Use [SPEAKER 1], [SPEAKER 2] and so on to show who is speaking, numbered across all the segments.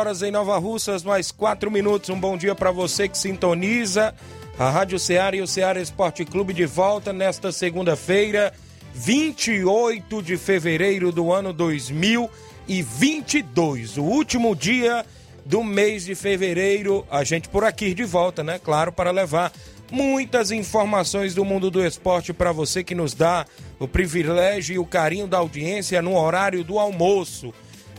[SPEAKER 1] Horas em Nova Russas, mais 4 minutos. Um bom dia para você que sintoniza a Rádio Ceará e o Ceará Esporte Clube de volta nesta segunda-feira, 28 de fevereiro do ano 2022. O último dia do mês de fevereiro. A gente por aqui de volta, né? Claro, para levar muitas informações do mundo do esporte para você que nos dá o privilégio e o carinho da audiência no horário do almoço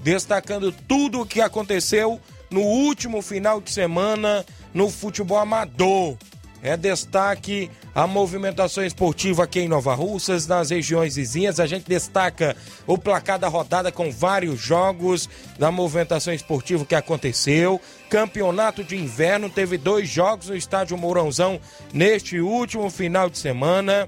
[SPEAKER 1] destacando tudo o que aconteceu no último final de semana no futebol amador. É destaque a movimentação esportiva aqui em Nova Russas, nas regiões vizinhas. A gente destaca o placar da rodada com vários jogos da movimentação esportiva que aconteceu. Campeonato de inverno teve dois jogos no estádio Mourãozão neste último final de semana.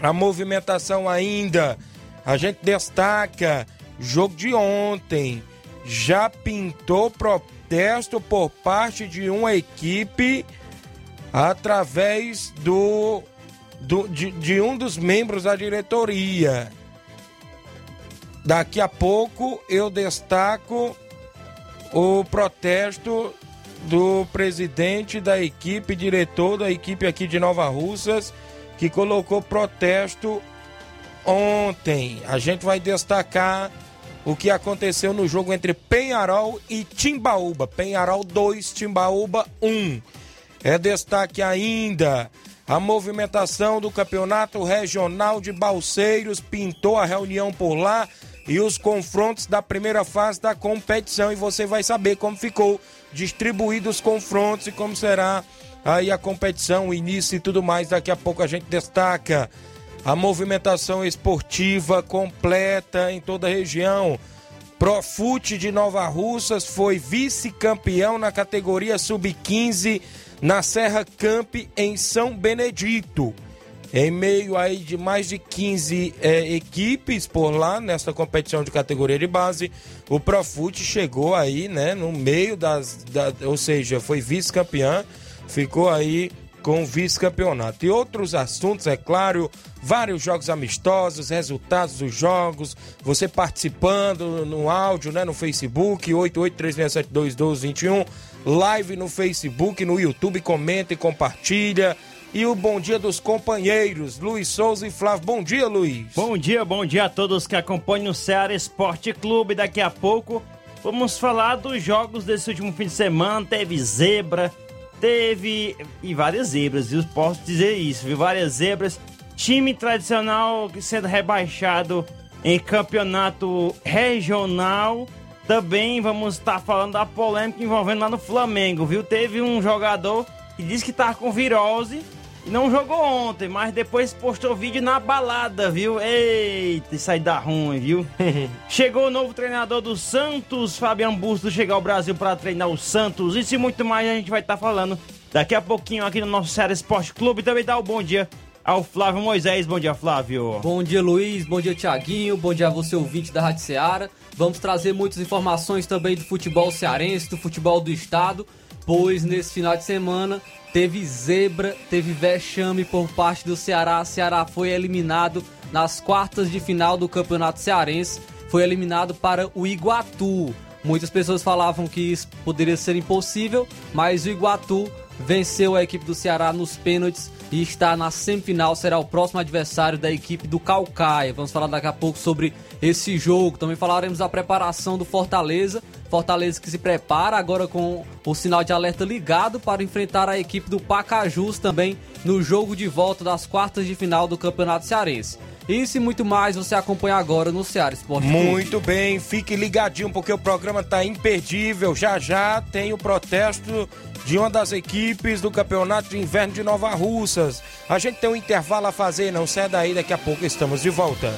[SPEAKER 1] A movimentação ainda, a gente destaca Jogo de ontem já pintou protesto por parte de uma equipe através do, do de, de um dos membros da diretoria. Daqui a pouco eu destaco o protesto do presidente da equipe, diretor da equipe aqui de Nova Russas, que colocou protesto ontem. A gente vai destacar o que aconteceu no jogo entre Penharol e Timbaúba. Penharol 2, Timbaúba 1. É destaque ainda a movimentação do Campeonato Regional de Balseiros pintou a reunião por lá e os confrontos da primeira fase da competição e você vai saber como ficou distribuídos os confrontos e como será aí a competição, o início e tudo mais. Daqui a pouco a gente destaca a movimentação esportiva completa em toda a região. Profute de Nova Russas foi vice-campeão na categoria sub-15 na Serra Camp em São Benedito. Em meio aí de mais de 15 é, equipes por lá nessa competição de categoria de base, o Profute chegou aí, né, no meio das, da, ou seja, foi vice-campeão, ficou aí com o vice-campeonato. E outros assuntos, é claro, vários jogos amistosos, resultados dos jogos, você participando no áudio, né, no Facebook, 8836721221, live no Facebook, no YouTube, comenta e compartilha. E o bom dia dos companheiros, Luiz Souza e Flávio. Bom dia, Luiz.
[SPEAKER 2] Bom dia, bom dia a todos que acompanham o Ceará Esporte Clube. Daqui a pouco vamos falar dos jogos desse último fim de semana. Teve zebra, teve. e várias zebras, viu? Posso dizer isso, viu? Várias zebras. Time tradicional sendo rebaixado em campeonato regional. Também vamos estar falando da polêmica envolvendo lá no Flamengo, viu? Teve um jogador que disse que tava com virose não jogou ontem, mas depois postou vídeo na balada, viu? Eita, isso aí dá ruim, viu? Chegou o novo treinador do Santos, Fabiano Busto, chegar ao Brasil para treinar o Santos. Isso e muito mais a gente vai estar falando daqui a pouquinho aqui no nosso Série Esporte Clube. Também dá o um bom dia ao Flávio Moisés. Bom dia, Flávio.
[SPEAKER 3] Bom dia, Luiz. Bom dia, Tiaguinho. Bom dia a você, ouvinte da Rádio Ceará. Vamos trazer muitas informações também do futebol cearense, do futebol do estado, pois nesse final de semana teve zebra, teve vexame por parte do Ceará. O Ceará foi eliminado nas quartas de final do Campeonato Cearense, foi eliminado para o Iguatu. Muitas pessoas falavam que isso poderia ser impossível, mas o Iguatu venceu a equipe do Ceará nos pênaltis e está na semifinal, será o próximo adversário da equipe do Calcaia. Vamos falar daqui a pouco sobre esse jogo. Também falaremos da preparação do Fortaleza Fortaleza que se prepara agora com o sinal de alerta ligado para enfrentar a equipe do Pacajus também no jogo de volta das quartas de final do Campeonato Cearense. Isso e muito mais você acompanha agora no Ceará Esporte.
[SPEAKER 1] Muito bem, fique ligadinho porque o programa tá imperdível. Já já tem o protesto de uma das equipes do Campeonato de Inverno de Nova Russas. A gente tem um intervalo a fazer, não sai daí, daqui a pouco estamos de volta.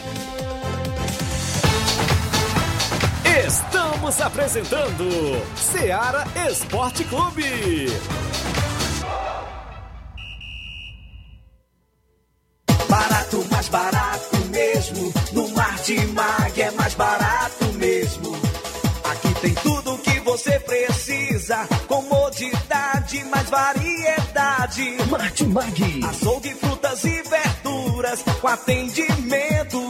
[SPEAKER 4] Você precisa. Comodidade, mais variedade.
[SPEAKER 5] Martimag.
[SPEAKER 4] Açougue, frutas e verduras. Com atendimento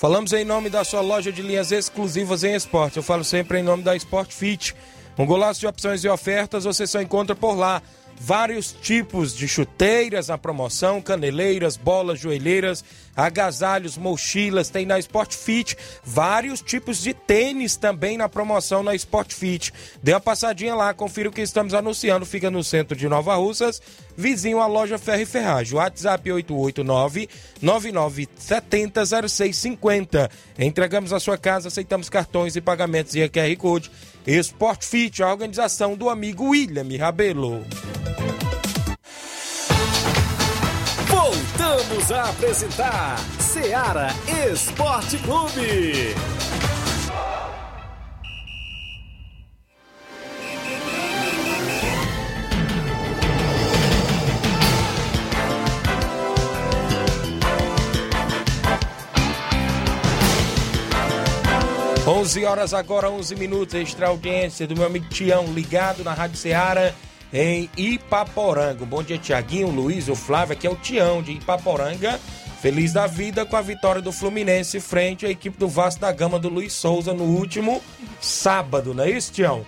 [SPEAKER 1] Falamos em nome da sua loja de linhas exclusivas em esporte. Eu falo sempre em nome da Sport Fit. Um golaço de opções e ofertas você só encontra por lá. Vários tipos de chuteiras na promoção, caneleiras, bolas, joelheiras, agasalhos, mochilas, tem na Sport Fit. Vários tipos de tênis também na promoção na Sport Fit. Dê uma passadinha lá, confira o que estamos anunciando. Fica no centro de Nova Russas, vizinho à loja Ferro e Ferragem. WhatsApp 889 9970 0650. Entregamos a sua casa, aceitamos cartões e pagamentos e QR Code. Sport Fit, a organização do amigo William Rabelo.
[SPEAKER 6] Voltamos a apresentar Seara Esporte Clube.
[SPEAKER 1] Onze horas agora, 11 minutos, extra audiência do meu amigo Tião, ligado na Rádio Ceará em Ipaporanga. Bom dia, Tiaguinho, Luiz, o Flávio, aqui é o Tião de Ipaporanga. Feliz da vida com a vitória do Fluminense frente à equipe do Vasco da Gama do Luiz Souza no último sábado, não é isso, Tião?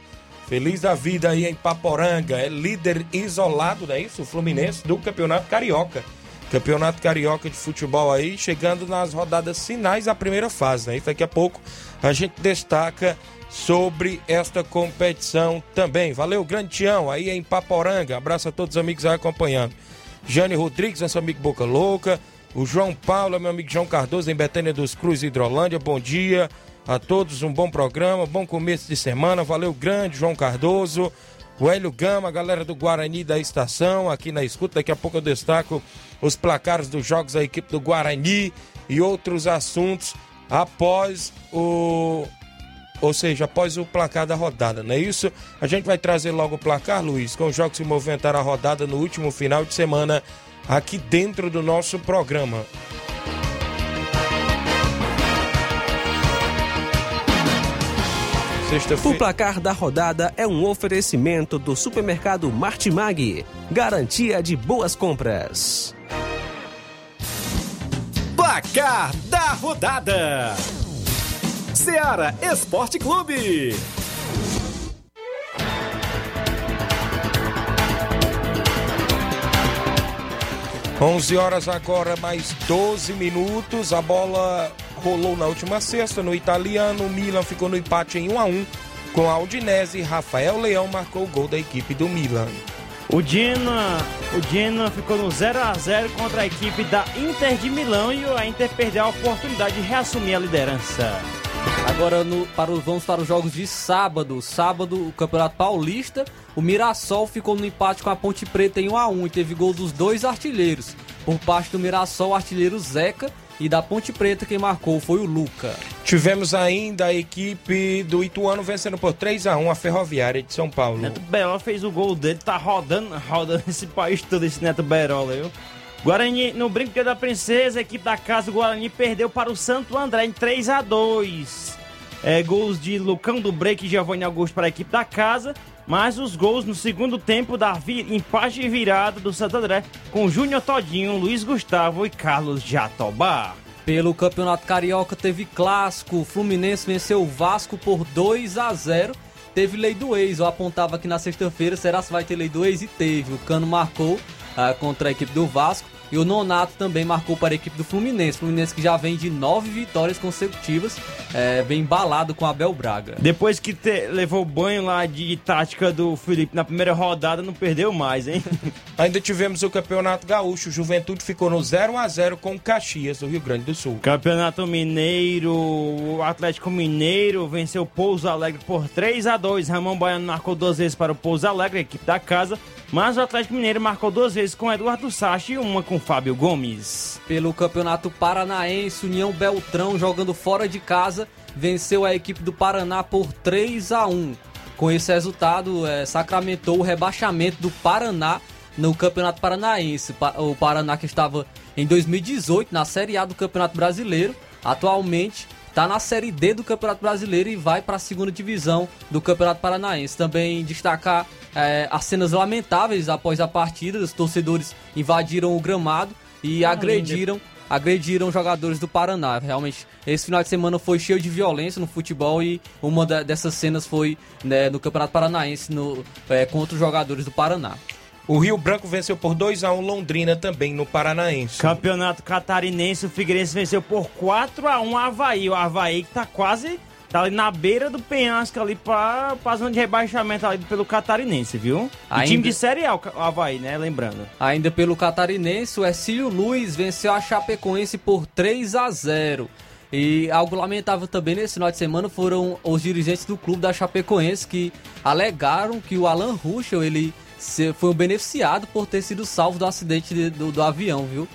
[SPEAKER 1] Feliz da vida aí em Ipaporanga. É líder isolado, não é isso? O Fluminense do Campeonato Carioca. Campeonato Carioca de Futebol aí, chegando nas rodadas finais da primeira fase, né? E daqui a pouco a gente destaca sobre esta competição também. Valeu, grande Tião, aí em Paporanga. Abraço a todos os amigos aí acompanhando. Jane Rodrigues, nosso amigo Boca Louca. O João Paulo, meu amigo João Cardoso, em Betânia dos Cruz, Hidrolândia. Bom dia a todos, um bom programa, bom começo de semana. Valeu, grande João Cardoso. O Hélio Gama, galera do Guarani da estação, aqui na escuta. Daqui a pouco eu destaco os placares dos jogos da equipe do Guarani e outros assuntos após o. Ou seja, após o placar da rodada, não é isso? A gente vai trazer logo o placar, Luiz, com os jogos que movimentaram a rodada no último final de semana aqui dentro do nosso programa.
[SPEAKER 7] O placar da rodada é um oferecimento do supermercado Martimag. Garantia de boas compras.
[SPEAKER 6] Placar da rodada: Seara Esporte Clube.
[SPEAKER 1] 11 horas agora, mais 12 minutos. A bola rolou na última sexta no italiano. O Milan ficou no empate em 1 a 1 com a Udinese. Rafael Leão marcou o gol da equipe do Milan.
[SPEAKER 2] O Genoa, o Genoa ficou no 0 a 0 contra a equipe da Inter de Milão e a Inter perdeu a oportunidade de reassumir a liderança.
[SPEAKER 3] Agora no- para os- vamos para os jogos de sábado. Sábado, o Campeonato Paulista. O Mirassol ficou no empate com a Ponte Preta em 1 a 1 e teve gol dos dois artilheiros. Por parte do Mirassol, o artilheiro Zeca e da Ponte Preta quem marcou foi o Luca.
[SPEAKER 1] Tivemos ainda a equipe do Ituano vencendo por 3 a 1 a Ferroviária de São Paulo.
[SPEAKER 2] Neto Berola fez o gol dele, tá rodando, rodando esse país todo, esse Neto Berola, viu? Guarani, no Brinquedo da Princesa, a equipe da casa do Guarani perdeu para o Santo André em 3 a 2 é, Gols de Lucão do Break e Giovanni Augusto para a equipe da casa. mas os gols no segundo tempo da empate virada do Santo André com Júnior Todinho, Luiz Gustavo e Carlos Jatobá.
[SPEAKER 3] Pelo Campeonato Carioca teve clássico, o Fluminense venceu o Vasco por 2 a 0. Teve lei do ex, eu apontava aqui na sexta-feira, será se vai ter lei do ex? E teve. O Cano marcou ah, contra a equipe do Vasco e o Nonato também marcou para a equipe do Fluminense. Fluminense que já vem de nove vitórias consecutivas, é, bem embalado com Abel Braga.
[SPEAKER 2] Depois que te- levou o banho lá de tática do Felipe na primeira rodada, não perdeu mais, hein?
[SPEAKER 1] Ainda tivemos o Campeonato Gaúcho. O Juventude ficou no 0 a 0 com o Caxias do Rio Grande do Sul.
[SPEAKER 2] Campeonato Mineiro, o Atlético Mineiro venceu o Pouso Alegre por 3 a 2 Ramon Baiano marcou duas vezes para o Pouso Alegre, a equipe da casa, mas o Atlético Mineiro marcou duas vezes com Eduardo Sachi e uma com Fábio Gomes.
[SPEAKER 3] Pelo Campeonato Paranaense, União Beltrão jogando fora de casa, venceu a equipe do Paraná por 3 a 1. Com esse resultado, eh, sacramentou o rebaixamento do Paraná no Campeonato Paranaense. Pa- O Paraná que estava em 2018 na Série A do Campeonato Brasileiro, atualmente está na Série D do Campeonato Brasileiro e vai para a segunda divisão do Campeonato Paranaense. Também destacar eh, as cenas lamentáveis após a partida, os torcedores invadiram o gramado e agrediram agrediram jogadores do Paraná. Realmente, esse final de semana foi cheio de violência no futebol e uma dessas cenas foi né, no Campeonato Paranaense no, é, contra os jogadores do Paraná.
[SPEAKER 1] O Rio Branco venceu por 2 a 1 Londrina também no Paranaense.
[SPEAKER 2] Campeonato Catarinense, o Figueirense venceu por 4 a 1 o Havaí. O Havaí que tá quase tá ali na beira do penhasco ali pra, pra zona de rebaixamento ali pelo Catarinense, viu?
[SPEAKER 3] Ainda-
[SPEAKER 2] time de Série A, o o Havaí, né? Lembrando.
[SPEAKER 3] Ainda pelo Catarinense, o Ercílio Luiz venceu a Chapecoense por 3 a 0. E algo lamentável também nesse final de semana foram os dirigentes do clube da Chapecoense que alegaram que o Alan Ruschel ele foi um beneficiado por ter sido salvo do acidente de- do, do avião, viu?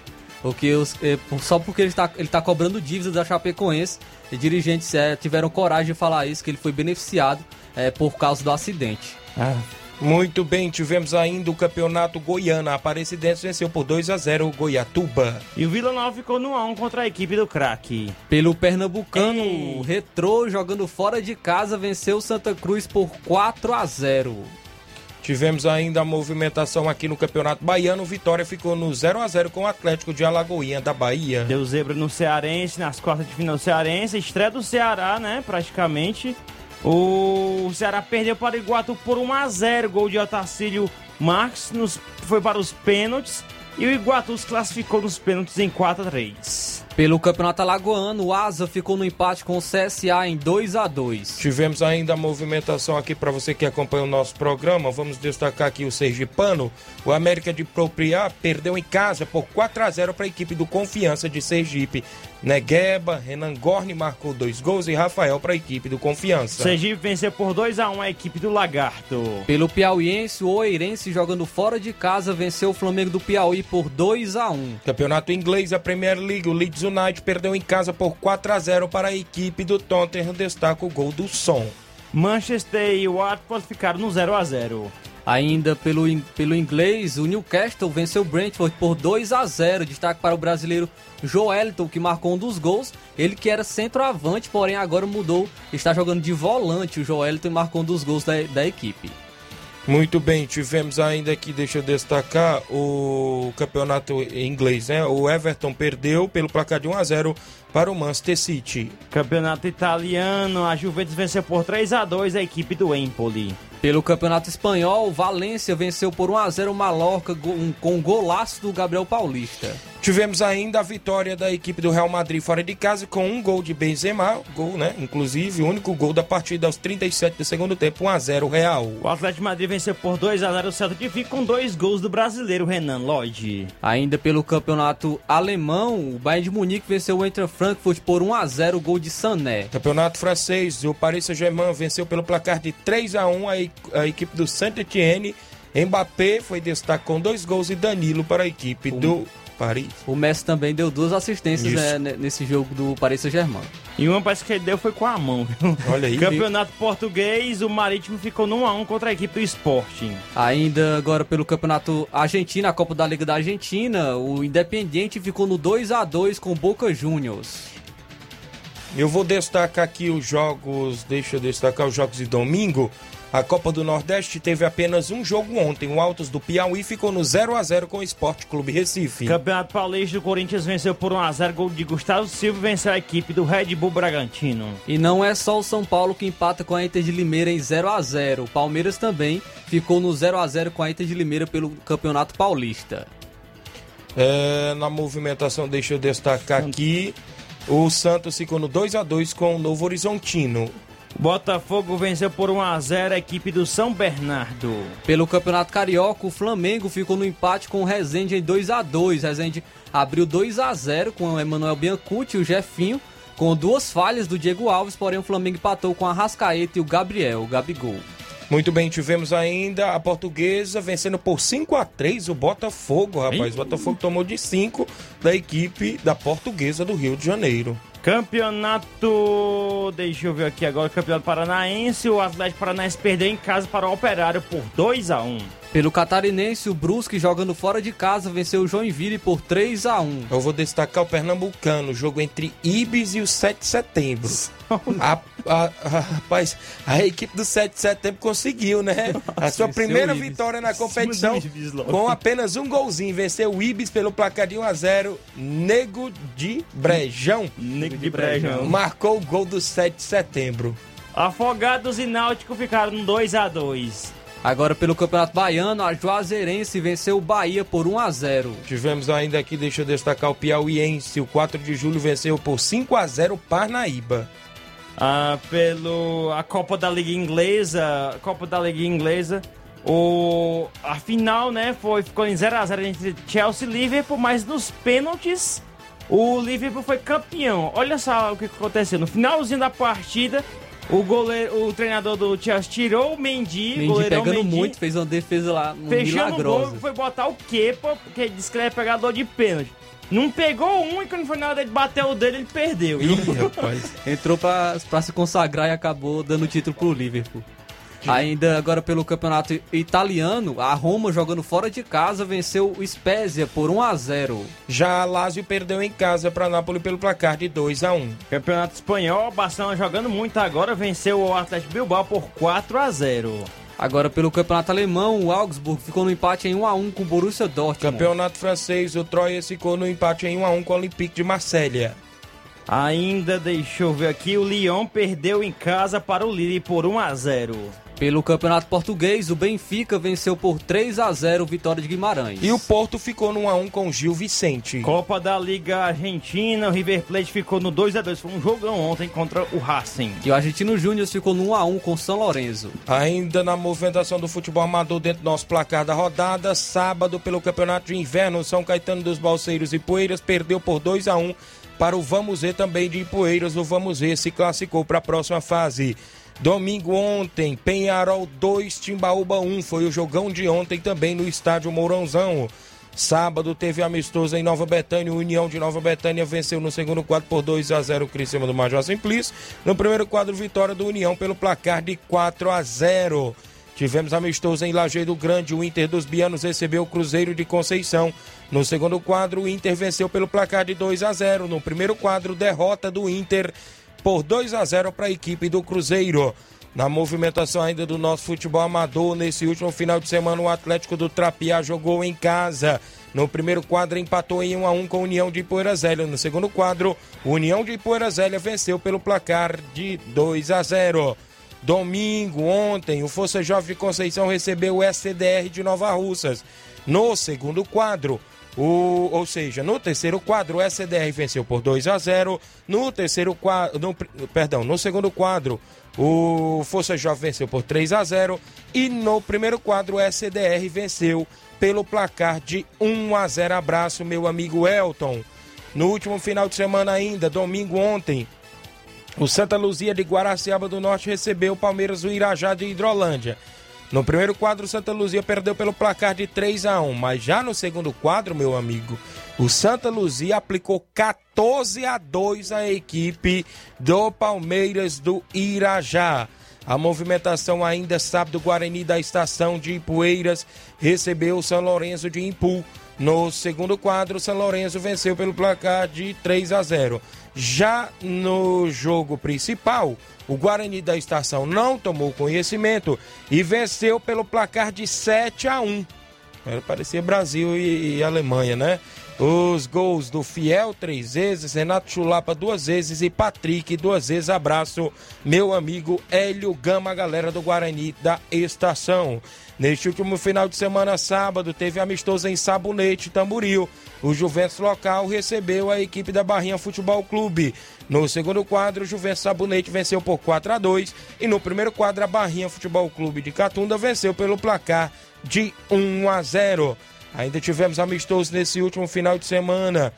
[SPEAKER 3] Porque os- por- só porque ele está ele tá cobrando dívidas da Chapecoense, e dirigentes eh, tiveram coragem de falar isso, que ele foi beneficiado eh, por causa do acidente.
[SPEAKER 1] Muito bem, tivemos ainda o Campeonato Goiano. A Aparecidense venceu por 2 a 0 o Goiatuba.
[SPEAKER 2] E o Vila Nova ficou no 1 contra a equipe do craque.
[SPEAKER 3] Pelo Pernambucano,
[SPEAKER 2] Ei.
[SPEAKER 3] o Retrô jogando fora de casa venceu o Santa Cruz por 4 a 0.
[SPEAKER 1] Tivemos ainda a movimentação aqui no Campeonato Baiano. Vitória ficou no 0 a 0 com o Atlético de Alagoinha da Bahia.
[SPEAKER 2] Deu zebra no Cearense, nas quartas de final Cearense. Estreia do Ceará, né? Praticamente. O Ceará perdeu para o Iguatu por 1 a 0 Gol de Otacílio Marques nos, foi para os pênaltis. E o Iguatu se classificou nos pênaltis em 4 a 3
[SPEAKER 3] Pelo Campeonato Alagoano, o Asa ficou no empate com o CSA em 2 a 2.
[SPEAKER 1] Tivemos ainda a movimentação aqui para você que acompanha o nosso programa. Vamos destacar aqui o Sergipano. O América de Propriar perdeu em casa por 4 a 0 para a equipe do Confiança de Sergipe. Negueba, Renan Gorni marcou dois gols e Rafael para a equipe do Confiança.
[SPEAKER 2] Sergipe venceu por 2 a 1 a equipe do Lagarto.
[SPEAKER 3] Pelo Piauiense, o Oeirense jogando fora de casa venceu o Flamengo do Piauí por 2 a 1.
[SPEAKER 1] Campeonato inglês, a Premier League, o Leeds United perdeu em casa por 4 a 0 para a equipe do Tottenham. Destaca o gol do som.
[SPEAKER 2] Manchester e Watford ficaram no 0 a 0
[SPEAKER 3] Ainda pelo, pelo inglês, o Newcastle venceu o Brentford por 2 a 0. Destaque para o brasileiro Joeliton, que marcou um dos gols. Ele que era centroavante, porém agora mudou, está jogando de volante. O Joeliton marcou um dos gols da, da equipe.
[SPEAKER 1] Muito bem, tivemos ainda aqui, deixa eu destacar, o campeonato inglês, né? O Everton perdeu pelo placar de 1 a 0 para o Manchester City.
[SPEAKER 2] Campeonato italiano, a Juventus venceu por 3 a 2 a equipe do Empoli.
[SPEAKER 3] Pelo Campeonato Espanhol, o Valência venceu por 1 a 0 o Mallorca com um golaço do Gabriel Paulista.
[SPEAKER 1] Tivemos ainda a vitória da equipe do Real Madrid fora de casa com um gol de Benzema, gol, né? Inclusive, o único gol da partida aos 37 do segundo tempo, 1 a 0 Real.
[SPEAKER 2] O Atlético de Madrid venceu por 2 a 0 o Celta de Vigo com dois gols do brasileiro Renan Lodge.
[SPEAKER 3] Ainda pelo Campeonato Alemão, o Bayern de Munique venceu o Eintracht Frankfurt por 1 a 0 o gol de Sané.
[SPEAKER 1] Campeonato francês, o Paris Saint-Germain venceu pelo placar de 3 a 1 a, e- a equipe do Saint-Etienne. Mbappé foi destaque com dois gols e Danilo para a equipe do Paris.
[SPEAKER 3] O Messi também deu duas assistências né, ne- nesse jogo do Paris Saint-Germain.
[SPEAKER 2] E uma parece que ele deu foi com a mão, viu?
[SPEAKER 1] Olha aí.
[SPEAKER 2] Campeonato português, o Marítimo ficou no 1 a 1 contra a equipe do Sporting.
[SPEAKER 3] Ainda agora pelo Campeonato Argentino, a Copa da Liga da Argentina, o Independiente ficou no 2 a 2 com o Boca Juniors.
[SPEAKER 1] Eu vou destacar aqui os jogos, deixa eu destacar os jogos de domingo. A Copa do Nordeste teve apenas um jogo ontem. O Altos do Piauí ficou no 0 a 0 com o Esporte Clube Recife.
[SPEAKER 2] Campeonato Paulista, o Corinthians venceu por 1x0, gol de Gustavo Silva venceu a equipe do Red Bull Bragantino.
[SPEAKER 3] E não é só o São Paulo que empata com a Inter de Limeira em 0 a 0 O Palmeiras também ficou no 0 a 0 com a Inter de Limeira pelo Campeonato Paulista.
[SPEAKER 1] É, na movimentação, deixa eu destacar aqui. O Santos ficou no 2 a 2 com o Novo Horizontino.
[SPEAKER 2] Botafogo venceu por 1x0 a equipe do São Bernardo.
[SPEAKER 3] Pelo Campeonato Carioca, o Flamengo ficou no empate com o Rezende em 2 a 2 Rezende abriu 2 a 0 com o Emanuel Biancucci e o Jefinho, com duas falhas do Diego Alves, porém o Flamengo empatou com a Rascaeta e o Gabriel, o Gabigol.
[SPEAKER 1] Muito bem, tivemos ainda a portuguesa vencendo por 5 a 3 o Botafogo, rapaz. O Botafogo tomou de 5 da equipe da portuguesa do Rio de Janeiro.
[SPEAKER 2] Campeonato. Deixa eu ver aqui agora. Campeonato Paranaense. O Atlético Paranaense perdeu em casa para o Operário por 2 a 1
[SPEAKER 3] Pelo Catarinense, o Brusque jogando fora de casa venceu o Joinville por 3 a 1
[SPEAKER 1] Eu vou destacar o Pernambucano, jogo entre Ibis e o 7 de setembro. A, a- a- rapaz, a equipe do 7 de setembro conseguiu, né? a sua primeira vitória na competição com apenas um golzinho. Venceu o Ibis pelo placar de 1 a 0 Nego de Brejão.
[SPEAKER 2] Nego de Brejão.
[SPEAKER 1] Marcou o gol do 7 de setembro.
[SPEAKER 2] Afogados e Náutico ficaram no 2 a 2
[SPEAKER 3] Agora pelo Campeonato Baiano, a Juazeirense venceu o Bahia por 1 a 0
[SPEAKER 1] Tivemos ainda aqui, deixa eu destacar o Piauiense. O 4 de julho venceu por 5 a 0 o Parnaíba.
[SPEAKER 2] Ah, pelo a Copa da Liga Inglesa, Copa da Liga Inglesa, o a final, né, foi ficou em 0 a 0 entre Chelsea e Liverpool, mas nos pênaltis o Liverpool foi campeão. Olha só o que aconteceu no finalzinho da partida. O goleiro, o treinador do Chelsea tirou o Mendy,
[SPEAKER 3] Mendy
[SPEAKER 2] goleirão
[SPEAKER 3] pegando
[SPEAKER 2] Mendy,
[SPEAKER 3] muito, fez uma defesa lá um
[SPEAKER 2] fechando o gol,
[SPEAKER 3] milagrosa.
[SPEAKER 2] foi botar o Kepa, porque disse que ele é pegador de pênalti. Não pegou um e quando foi na hora de bater o dele, ele perdeu.
[SPEAKER 1] Ih, rapaz.
[SPEAKER 3] Entrou pra, pra se consagrar e acabou dando o título pro Liverpool. Ainda agora pelo campeonato italiano, a Roma jogando fora de casa venceu o Spezia por 1 a 0.
[SPEAKER 1] Já a Lazio perdeu em casa para Nápoles pelo placar de 2 a 1.
[SPEAKER 2] Campeonato Espanhol, Barcelona jogando muito agora, venceu o Atlético Bilbao por 4 a 0
[SPEAKER 3] Agora pelo campeonato alemão, o Augsburg ficou no empate em 1 a 1 com o Borussia Dortmund.
[SPEAKER 1] Campeonato francês, o Troyes ficou no empate em 1 a 1 com o Olympique de Marselha.
[SPEAKER 2] Ainda, deixa eu ver aqui, o Lyon perdeu em casa para o Lille por 1 a 0
[SPEAKER 3] Pelo campeonato português, o Benfica venceu por 3 a 0 o Vitória de Guimarães.
[SPEAKER 1] E o Porto ficou no 1 a 1 com o Gil Vicente.
[SPEAKER 2] Copa da Liga Argentina, o River Plate ficou no 2 a 2 Foi um jogão ontem contra o Racing.
[SPEAKER 3] E o Argentino Júnior ficou no 1 a 1 com o São Lourenço.
[SPEAKER 1] Ainda na movimentação do futebol amador dentro do nosso placar da rodada, sábado pelo Campeonato de Inverno, São Caetano dos Balseiros e Poeiras perdeu por 2 a 1 para o Vamos Ver também de Ipueiras. O Vamos Ver se classificou para a próxima fase. Domingo ontem, Penharol 2, Timbaúba 1. Foi o jogão de ontem também no estádio Mourãozão. Sábado teve amistoso em Nova Betânia. União de Nova Betânia venceu no segundo quadro por 2 a 0 o Criciúma do Major Simplício. No primeiro quadro, vitória do União pelo placar de 4 a 0. Tivemos amistoso em Lajeado Grande. O Inter dos Bianos recebeu o Cruzeiro de Conceição. No segundo quadro, o Inter venceu pelo placar de 2 a 0. No primeiro quadro, derrota do Inter por 2 a 0 para a equipe do Cruzeiro. Na movimentação ainda do nosso futebol amador, nesse último final de semana, o Atlético do Trapiá jogou em casa. No primeiro quadro, empatou em 1 a 1 com a União de Poeira Zélia. No segundo quadro, o União de Poeira Zélia venceu pelo placar de 2 a 0. Domingo, ontem, o Força Jovem de Conceição recebeu o SCDR de Nova Russas. No segundo quadro, o, ou seja, no terceiro quadro, o SCDR venceu por 2 a 0. No terceiro quadro, perdão, no segundo quadro, o Força Jovem venceu por 3 a 0 e no primeiro quadro o SCDR venceu pelo placar de 1 a 0. Abraço, meu amigo Elton. No último final de semana ainda, domingo ontem, o Santa Luzia de Guaraciaba do Norte recebeu o Palmeiras do Irajá de Hidrolândia. No primeiro quadro, Santa Luzia perdeu pelo placar de 3 a 1 mas já no segundo quadro, meu amigo, o Santa Luzia aplicou 14 a 2 à equipe do Palmeiras do Irajá. A movimentação ainda sábado, Guarani da estação de Ipueiras recebeu o São Lourenço de Impu. No segundo quadro, São Lourenço venceu pelo placar de 3 a 0. Já no jogo principal, o Guarani da Estação não tomou conhecimento e venceu pelo placar de 7 a 1. Parecia Brasil e, e Alemanha, né? Os gols do Fiel três vezes, Renato Chulapa duas vezes e Patrick duas vezes. Abraço, meu amigo Hélio Gama, galera do Guarani da Estação. Neste último final de semana, sábado, teve amistoso em Sabonete, Tamboril. O Juventus local recebeu a equipe da Barrinha Futebol Clube. No segundo quadro, o Juventus Sabonete venceu por 4 a 2 e no primeiro quadro, a Barrinha Futebol Clube de Catunda venceu pelo placar de 1 a 0. Ainda tivemos amistoso nesse último final de semana.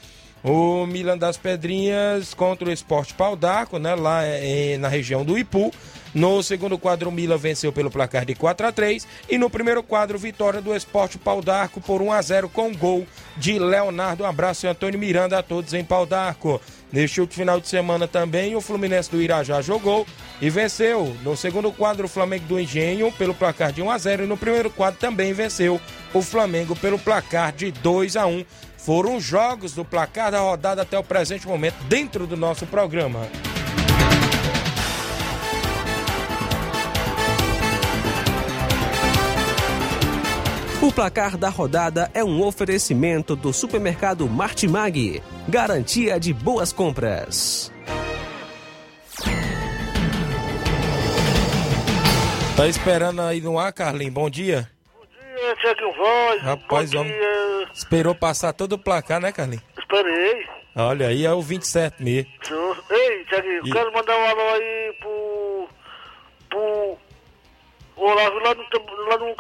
[SPEAKER 1] O Milan das Pedrinhas contra o Esporte Pau d'Arco, né, lá é, na região do Ipu. No segundo quadro, o Milan venceu pelo placar de 4 a 3 e no primeiro quadro, vitória do Esporte Pau d'Arco por 1 a 0 com gol de Leonardo. Um abraço e Antônio Miranda a todos em Pau d'Arco. Neste último final de semana também, o Fluminense do Irajá jogou e venceu. No segundo quadro, o Flamengo do Engenho pelo placar de 1 a 0 e no primeiro quadro também venceu o Flamengo pelo placar de 2 a 1. Foram jogos do placar da rodada até o presente momento dentro do nosso programa.
[SPEAKER 7] O placar da rodada é um oferecimento do supermercado Martimag. Garantia de boas compras.
[SPEAKER 1] Tá esperando aí no ar, Carlinhos? Bom dia.
[SPEAKER 8] Voz.
[SPEAKER 1] Rapaz, homem. Esperou passar todo o placar, né, Carlinhos?
[SPEAKER 8] Esperei.
[SPEAKER 1] Olha, aí é o 27 mesmo.
[SPEAKER 8] Ei, Tiaguinho,
[SPEAKER 1] E-
[SPEAKER 8] quero mandar um alô aí pro. pro. Olavo lá no, lá no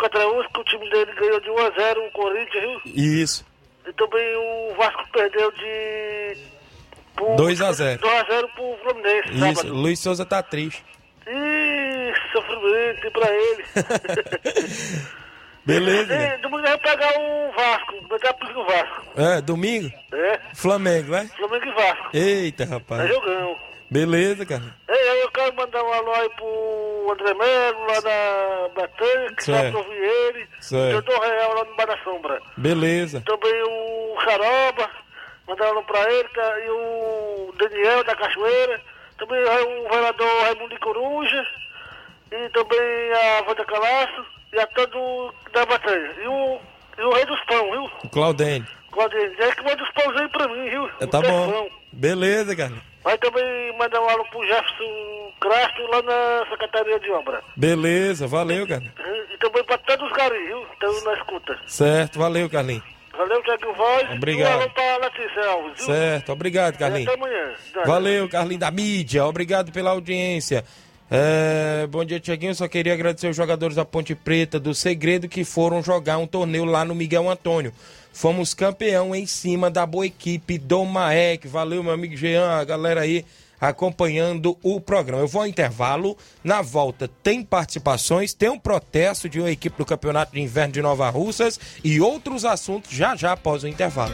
[SPEAKER 8] que o time dele ganhou de 1x0 o Corinthians, viu?
[SPEAKER 1] Isso.
[SPEAKER 8] E também o Vasco perdeu de. por-
[SPEAKER 1] 2 a 0.
[SPEAKER 8] 2x0 pro Fluminense,
[SPEAKER 1] Isso.
[SPEAKER 8] sábado.
[SPEAKER 1] Luiz Souza tá triste.
[SPEAKER 8] Ih, sofrimento pra ele.
[SPEAKER 1] Beleza.
[SPEAKER 8] Ei, domingo nós vamos pegar o Vasco, polícia no Vasco.
[SPEAKER 1] É, domingo?
[SPEAKER 8] É,
[SPEAKER 1] Flamengo, né?
[SPEAKER 8] Flamengo e Vasco.
[SPEAKER 1] Eita,
[SPEAKER 8] É
[SPEAKER 1] rapaz.
[SPEAKER 8] jogão.
[SPEAKER 1] Beleza, cara.
[SPEAKER 8] Aí eu quero mandar um alô aí pro André Melo, lá na Batanha, que
[SPEAKER 1] Certo.
[SPEAKER 8] sabe ouvir ele.
[SPEAKER 1] Certo.
[SPEAKER 8] Eu dou real lá no Bar da Sombra.
[SPEAKER 1] Beleza.
[SPEAKER 8] Também o Xaroba, mandar um alô pra ele, tá? e o Daniel da Cachoeira. Também o vereador Raimundo de Coruja. E também a Wanda Calaço. E a todo da Batanha. E o, e o Rei dos Pão, viu?
[SPEAKER 1] O Claudênio.
[SPEAKER 8] Claudinho, é que manda os pãozinhos pra mim, viu?
[SPEAKER 1] É, Tá bom.
[SPEAKER 8] pão.
[SPEAKER 1] Beleza, cara.
[SPEAKER 8] Vai também mandar um alô pro Jefferson Crasto lá na Secretaria de Obra.
[SPEAKER 1] Beleza, valeu, cara.
[SPEAKER 8] E também pra todos os garis, viu? Estão na escuta.
[SPEAKER 1] Certo, valeu, Carlinhos.
[SPEAKER 8] Valeu, Tiago Voz.
[SPEAKER 1] Obrigado.
[SPEAKER 8] Letícia Alves?
[SPEAKER 1] Certo, obrigado, Carlinhos.
[SPEAKER 8] até amanhã.
[SPEAKER 1] Valeu, Carlinhos da mídia. Obrigado pela audiência. É, bom dia, Tiaguinho. Só queria agradecer os jogadores da Ponte Preta do Segredo que foram jogar um torneio lá no Miguel Antônio. Fomos campeão em cima da boa equipe do Maek. Valeu, meu amigo Jean, a galera aí acompanhando o programa. Eu vou ao intervalo. Na volta tem participações, tem um protesto de uma equipe do Campeonato de Inverno de Nova Russas e outros assuntos já já após o intervalo.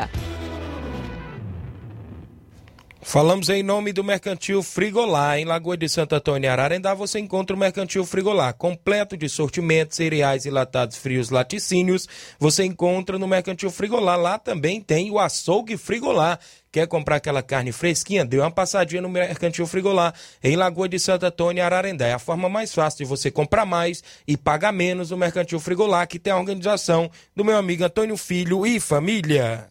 [SPEAKER 1] Falamos em nome do Mercantil Frigolá. Em Lagoa de Santo Antônio e Ararendá você encontra o Mercantil Frigolá, completo de sortimentos, cereais, enlatados frios, laticínios. Você encontra no Mercantil Frigolá. Lá também tem o açougue Frigolá. Quer comprar aquela carne fresquinha? Dê uma passadinha no Mercantil Frigolá, em Lagoa de Santo Antônio e Ararendá. É a forma mais fácil de você comprar mais e pagar menos no Mercantil Frigolá, que tem a organização do meu amigo Antônio Filho e família.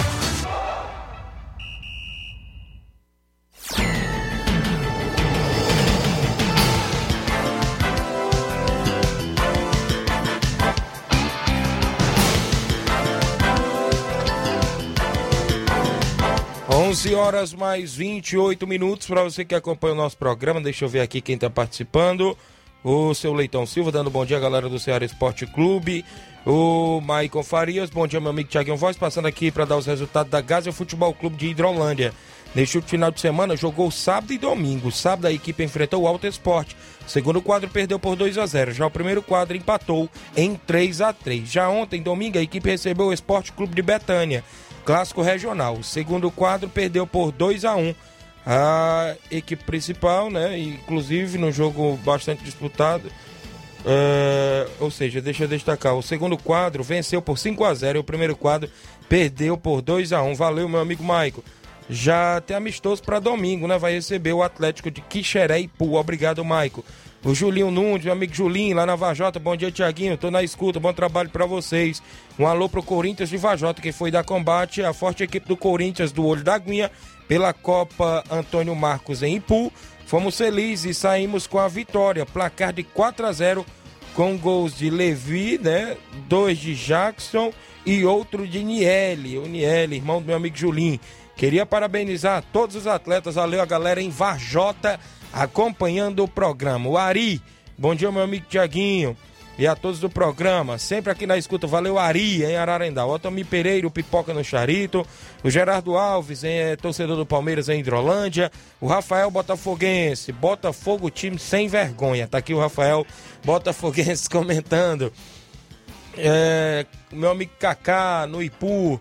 [SPEAKER 1] 11 horas mais 28 minutos para você que acompanha o nosso programa. Deixa eu ver aqui quem está participando. O seu Leitão Silva dando bom dia, galera do Ceará Esporte Clube. O Maicon Farias, bom dia, meu amigo Thiaguinho Voz, passando aqui para dar os resultados da Gaza Futebol Clube de Hidrolândia. Neste último final de semana, jogou sábado e domingo. Sábado, a equipe enfrentou o Alto Esporte. Segundo quadro, perdeu por 2 a 0 Já o primeiro quadro empatou em 3 a 3 Já ontem, domingo, a equipe recebeu o Esporte Clube de Betânia. Clássico regional. Segundo quadro perdeu por 2 a 1 A equipe principal, né? Inclusive num jogo bastante disputado. é, ou seja, deixa eu destacar. O segundo quadro venceu por 5 a 0 e o primeiro quadro perdeu por 2 a 1 Valeu, meu amigo Maico. Já tem amistoso para domingo, né? Vai receber o Atlético de Quixeré e Pu. Obrigado, Maico. O Julinho Nunes, meu amigo Julinho, lá na Vajota. Bom dia, Tiaguinho. Tô na escuta. Bom trabalho para vocês. Um alô pro Corinthians de Vajota, que foi dar combate à forte equipe do Corinthians do Olho da Aguinha pela Copa Antônio Marcos em Ipu. Fomos felizes e saímos com a vitória. Placar de 4 a 0 com gols de Levi, né? Dois de Jackson e outro de Niele. O Niele, irmão do meu amigo Julinho. Queria parabenizar todos os atletas, valeu a galera em Varjota acompanhando o programa. O Ari, bom dia meu amigo Tiaguinho. E a todos do programa, sempre aqui na escuta, valeu Ari em Ararendá, o Otami Pereira, o Pipoca no Charito, o Gerardo Alves, em, é, torcedor do Palmeiras em Hidrolândia, o Rafael Botafoguense, Botafogo time sem vergonha, tá aqui o Rafael Botafoguense comentando, é, meu amigo Kaká no Ipu,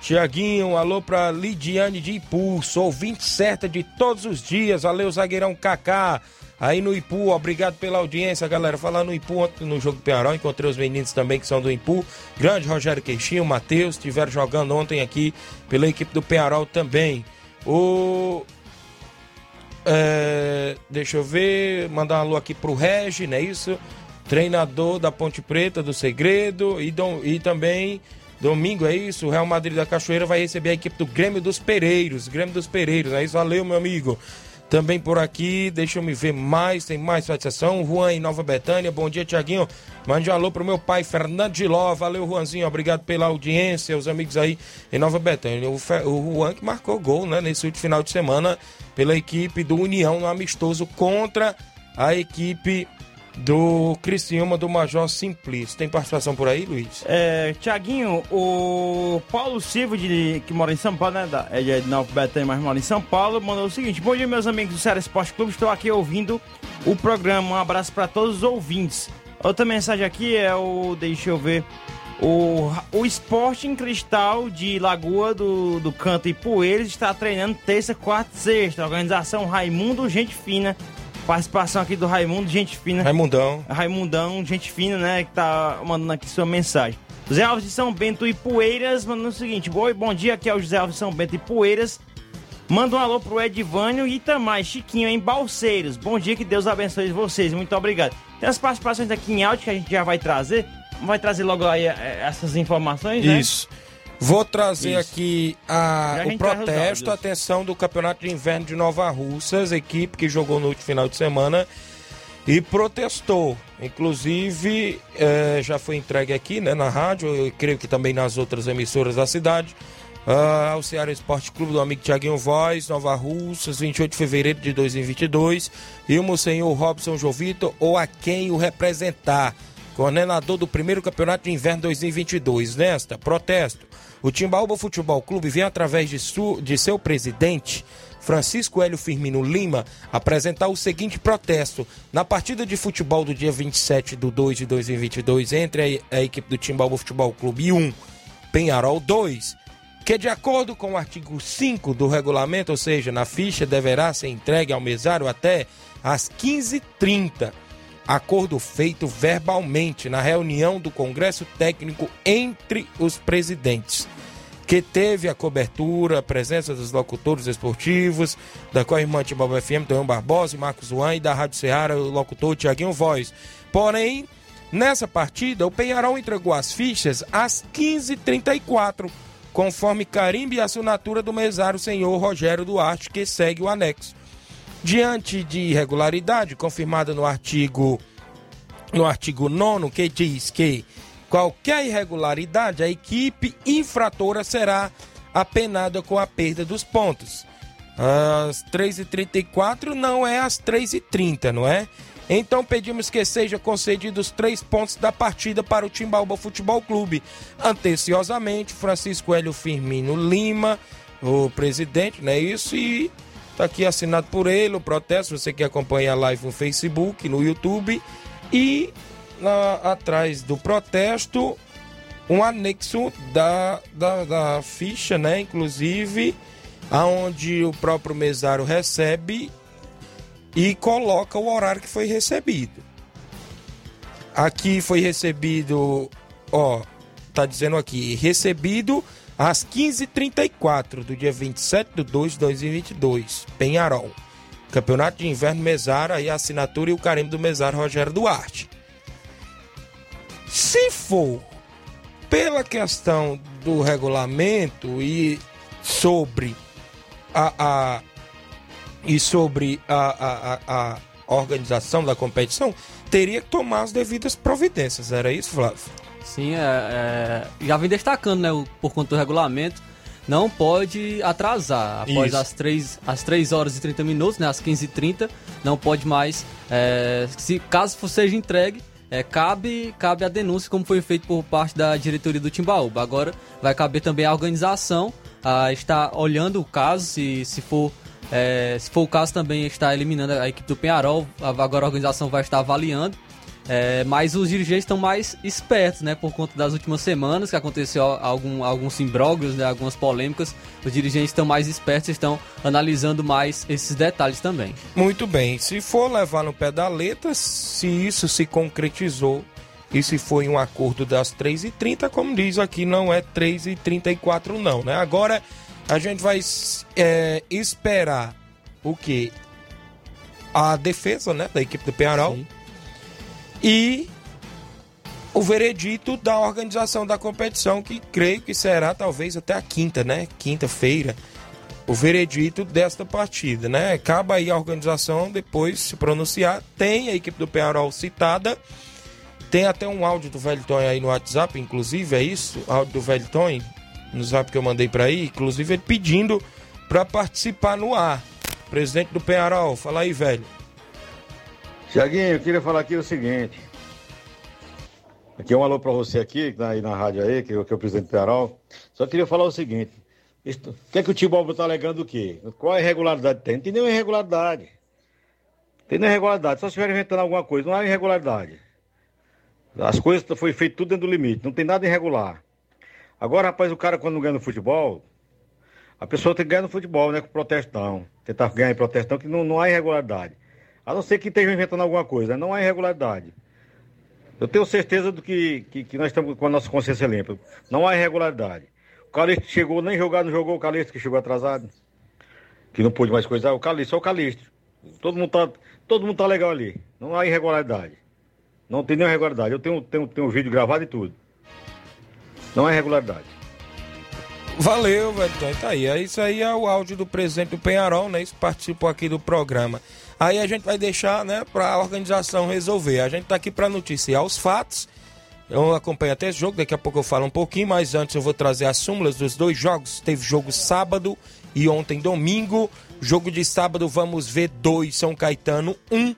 [SPEAKER 1] Tiaguinho, alô pra Lidiane de Ipu, sou ouvinte certa de todos os dias, valeu zagueirão Kaká, aí no Ipu, obrigado pela audiência, galera, falar no Ipu ontem no jogo do Penharol, encontrei os meninos também que são do Ipu, grande Rogério Queixinho, Matheus, estiveram jogando ontem aqui pela equipe do Penharol também, o... É, deixa eu ver, mandar um alô aqui pro Regi, não é isso? Treinador da Ponte Preta, do Segredo, e, dom, e também... Domingo é isso, o Real Madrid da Cachoeira vai receber a equipe do Grêmio dos Pereiros. Grêmio dos Pereiros, é isso, valeu, meu amigo. Também por aqui, deixa eu me ver mais, tem mais satisfação. Juan em Nova Betânia, bom dia, Tiaguinho. Mande um alô pro meu pai, Fernando de Ló. Valeu, Juanzinho, obrigado pela audiência, os amigos aí em Nova Betânia. O, Fe... o Juan que marcou gol, né, nesse último final de semana pela equipe do União no amistoso contra a equipe do Criciúma do Major Simplício. Tem participação por aí, Luiz?
[SPEAKER 2] É, Tiaguinho, o Paulo Silva, de, que mora em São Paulo, né? Da, é de Nova Betânia, mas mora em São Paulo, mandou o seguinte: Bom dia, meus amigos do Ceará Esporte Clube. Estou aqui ouvindo o programa. Um abraço para todos os ouvintes. Outra mensagem aqui é o. Deixa eu ver. O, o Esporte em Cristal de Lagoa do, do Canto e Poeiras está treinando terça, quarta e sexta. Organização Raimundo Gente Fina. Participação aqui do Raimundo Gente Fina.
[SPEAKER 1] Raimundão.
[SPEAKER 2] Raimundão, gente fina, né? Que tá mandando aqui sua mensagem. José Alves de São Bento e Poeiras, mandando o seguinte: Bom, bom dia, aqui é o José Alves de São Bento e Poeiras. Manda um alô pro Edvânio e Itamar, Chiquinho em Balseiros. Bom dia, que Deus abençoe vocês. Muito obrigado. Tem as participações aqui em áudio que a gente já vai trazer. Vai trazer logo aí eh, essas informações, né?
[SPEAKER 1] Isso. Vou trazer
[SPEAKER 2] Isso.
[SPEAKER 1] aqui a, o protesto,
[SPEAKER 2] áudios.
[SPEAKER 1] atenção do Campeonato de Inverno de Nova Russas, equipe que jogou no último final de semana e protestou. Inclusive, eh, já foi entregue aqui né, na rádio, eu creio que também nas outras emissoras da cidade. ah, ao Ceará Esporte Clube do amigo Tiaguinho Voz, Nova Russas, 28 de fevereiro de 2022. E o senhor Robson Jovito, ou a quem o representar, coordenador do primeiro campeonato de inverno 2022. Nesta, protesto. O Timbaúba Futebol Clube vem através de, su- de seu presidente, Francisco Hélio Firmino Lima, apresentar o seguinte protesto. Na partida de futebol do dia 27 de 2 de 2022, entre a, a equipe do Timbaúba Futebol Clube e 1, Penharol 2, que de acordo com o artigo 5 do regulamento, ou seja, na ficha deverá ser entregue ao mesário até às 15h30. Acordo feito verbalmente na reunião do Congresso Técnico entre os presidentes, que teve a cobertura, a presença dos locutores esportivos, da Corrimã Timbaúba FM, Tonhão Barbosa e Marcos Juan, e da Rádio Ceará, o locutor Tiaguinho Voz. Porém, nessa partida, o Penharol entregou as fichas às 15h34, conforme carimbo e assinatura do mesário senhor Rogério Duarte, que segue o anexo. Diante de irregularidade confirmada no artigo no artigo 9 que diz que qualquer irregularidade a equipe infratora será apenada com a perda dos pontos. Às 3h34 não é às 3h30, não é? Então pedimos que seja concedidos três pontos da partida para o Timbaúba Futebol Clube. Anteciosamente, Francisco Hélio Firmino Lima, o presidente, não é isso? E tá aqui assinado por ele o protesto. Você que acompanha a live no Facebook, no YouTube. E lá atrás do protesto, um anexo da, da, da ficha, né? Inclusive, aonde o próprio mesário recebe e coloca o horário que foi recebido. Aqui foi recebido, ó, tá dizendo aqui, recebido às 15h34 do dia 27 de 2 de 2022, Penharol. Campeonato de Inverno Mesário, aí a assinatura e o carimbo do mesário Rogério Duarte. Se for pela questão do regulamento e sobre a, a e sobre a, a, a organização da competição, teria que tomar as devidas providências. Era isso, Flávio?
[SPEAKER 3] Sim, é, é, já vem destacando, né, por conta do regulamento, não pode atrasar. Após
[SPEAKER 1] Isso.
[SPEAKER 3] as 3, as 3 horas e 30 minutos, né, às 15h30, não pode mais. é, se caso seja entregue, é, cabe, cabe a denúncia, como foi feito por parte da diretoria do Timbaúba. Agora vai caber também a organização a estar olhando o caso, se, se for. é, se for o caso, também está eliminando a equipe do Penharol. Agora a organização vai estar avaliando. É, mas os dirigentes estão mais espertos, né? Por conta das últimas semanas que aconteceu algum, alguns imbróglios, né, algumas polêmicas. Os dirigentes estão mais espertos e estão analisando mais esses detalhes também.
[SPEAKER 1] Muito bem. Se for levar no pé da letra, se isso se concretizou e se foi um acordo das 3h30, como diz aqui, não é 3h34 não, né? Agora a gente vai é, esperar o que? A defesa, né, da equipe do Penharol
[SPEAKER 3] Sim.
[SPEAKER 1] E o veredito da organização da competição, que creio que será talvez até a quinta, né? Quinta-feira o veredito desta partida, né? Acaba aí a organização depois se pronunciar. Tem a equipe do Penharol citada. Tem até um áudio do Velton aí no WhatsApp, inclusive, é isso? Áudio do Velton no zap que eu mandei para aí, inclusive ele pedindo para participar no ar. Presidente do Penharol, fala aí, velho.
[SPEAKER 9] Tiaguinho, eu queria falar aqui o seguinte. Aqui é um alô pra você aqui, tá aí na rádio aí, que, que é o presidente do Pearol. Só queria falar o seguinte. O que é que o Timbalba tá alegando o quê? Qual a irregularidade tem? Não tem nenhuma irregularidade. Tem nenhuma irregularidade. Só se estiver inventando alguma coisa, não há irregularidade. As coisas foi feito tudo dentro do limite, não tem nada irregular. Agora, rapaz, o cara quando não ganha no futebol, a pessoa tem que ganhar no futebol, né? Com protestão. Tentar ganhar em protestão, que não, não há irregularidade. A não ser que esteja inventando alguma coisa, né? não há irregularidade. Eu tenho certeza do que, que, que nós estamos com a nossa consciência limpa. Não há irregularidade. O Calixto chegou, nem jogar, não jogou o Calixto, que chegou atrasado. Que não pôde mais coisar. O Calixto, o Calixto. Todo mundo tá, todo mundo tá legal ali. Não há irregularidade. Não tem nenhuma irregularidade. Eu tenho, tenho, tenho um vídeo gravado e tudo. Não há irregularidade.
[SPEAKER 1] Valeu, Velton. Tá aí. É Isso aí é o áudio do presidente do Penharol, né? Isso participou aqui do programa. Aí a gente vai deixar, né, pra organização resolver. A gente tá aqui pra noticiar os fatos. Eu acompanho até esse jogo, daqui a pouco eu falo um pouquinho, mas antes eu vou trazer as súmulas dos dois jogos. Teve jogo sábado e ontem domingo. Jogo de sábado, vamos ver dois, São Caetano, um.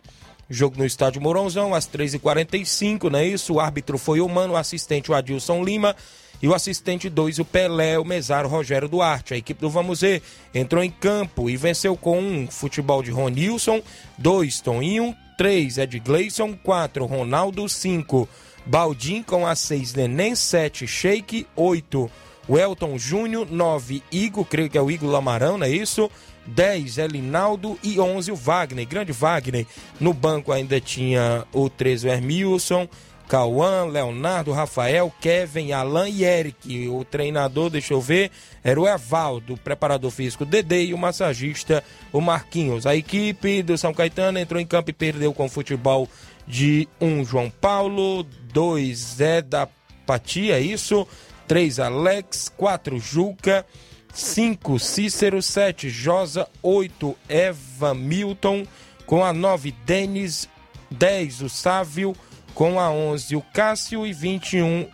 [SPEAKER 1] Jogo no estádio Mourãozão, às 3h45, não é isso? O árbitro foi o Mano, o assistente o Adilson Lima e o assistente 2, o Pelé, o mesário Rogério Duarte. A equipe do Vamos Ver entrou em campo e venceu com um futebol de Ronilson, dois Toninho, três Ed Gleison, quatro Ronaldo, cinco Baldim com a seis Neném, sete Sheik, oito o Elton Júnior, 9 Igor, creio que é o Igor Lamarão, não é isso? 10 Elinaldo e 11 o Wagner, grande Wagner. No banco ainda tinha o 13 o Hermilson, Cauã, Leonardo, Rafael, Kevin, Alan e Eric. O treinador, deixa eu ver, era o Evaldo, o preparador físico Dede e o massagista, o Marquinhos. A equipe do São Caetano entrou em campo e perdeu com o futebol de um João Paulo, dois Zé da Patia, isso? 3 Alex, 4 Juca, 5 Cícero, 7 Josa, 8 Eva Milton, com a 9 Denis, 10 o Sávio, com a 11 o Cássio e 21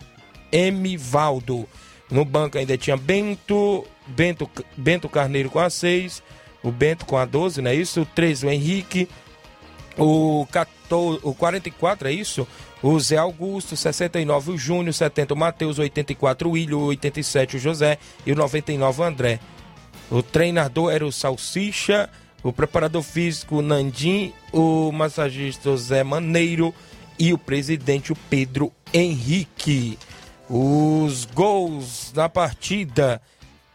[SPEAKER 1] M Valdo. No banco ainda tinha Bento, Bento, Bento Carneiro com a 6, o Bento com a 12, não é isso? O 13, o Henrique, o, 14, o 44, é isso? O Zé Augusto, 69 o Júnior, 70 o Matheus, 84 o William, 87 o José e o 99 o André. O treinador era o Salsicha, o preparador físico Nandim, o massagista Zé Maneiro e o presidente Pedro Henrique. Os gols da partida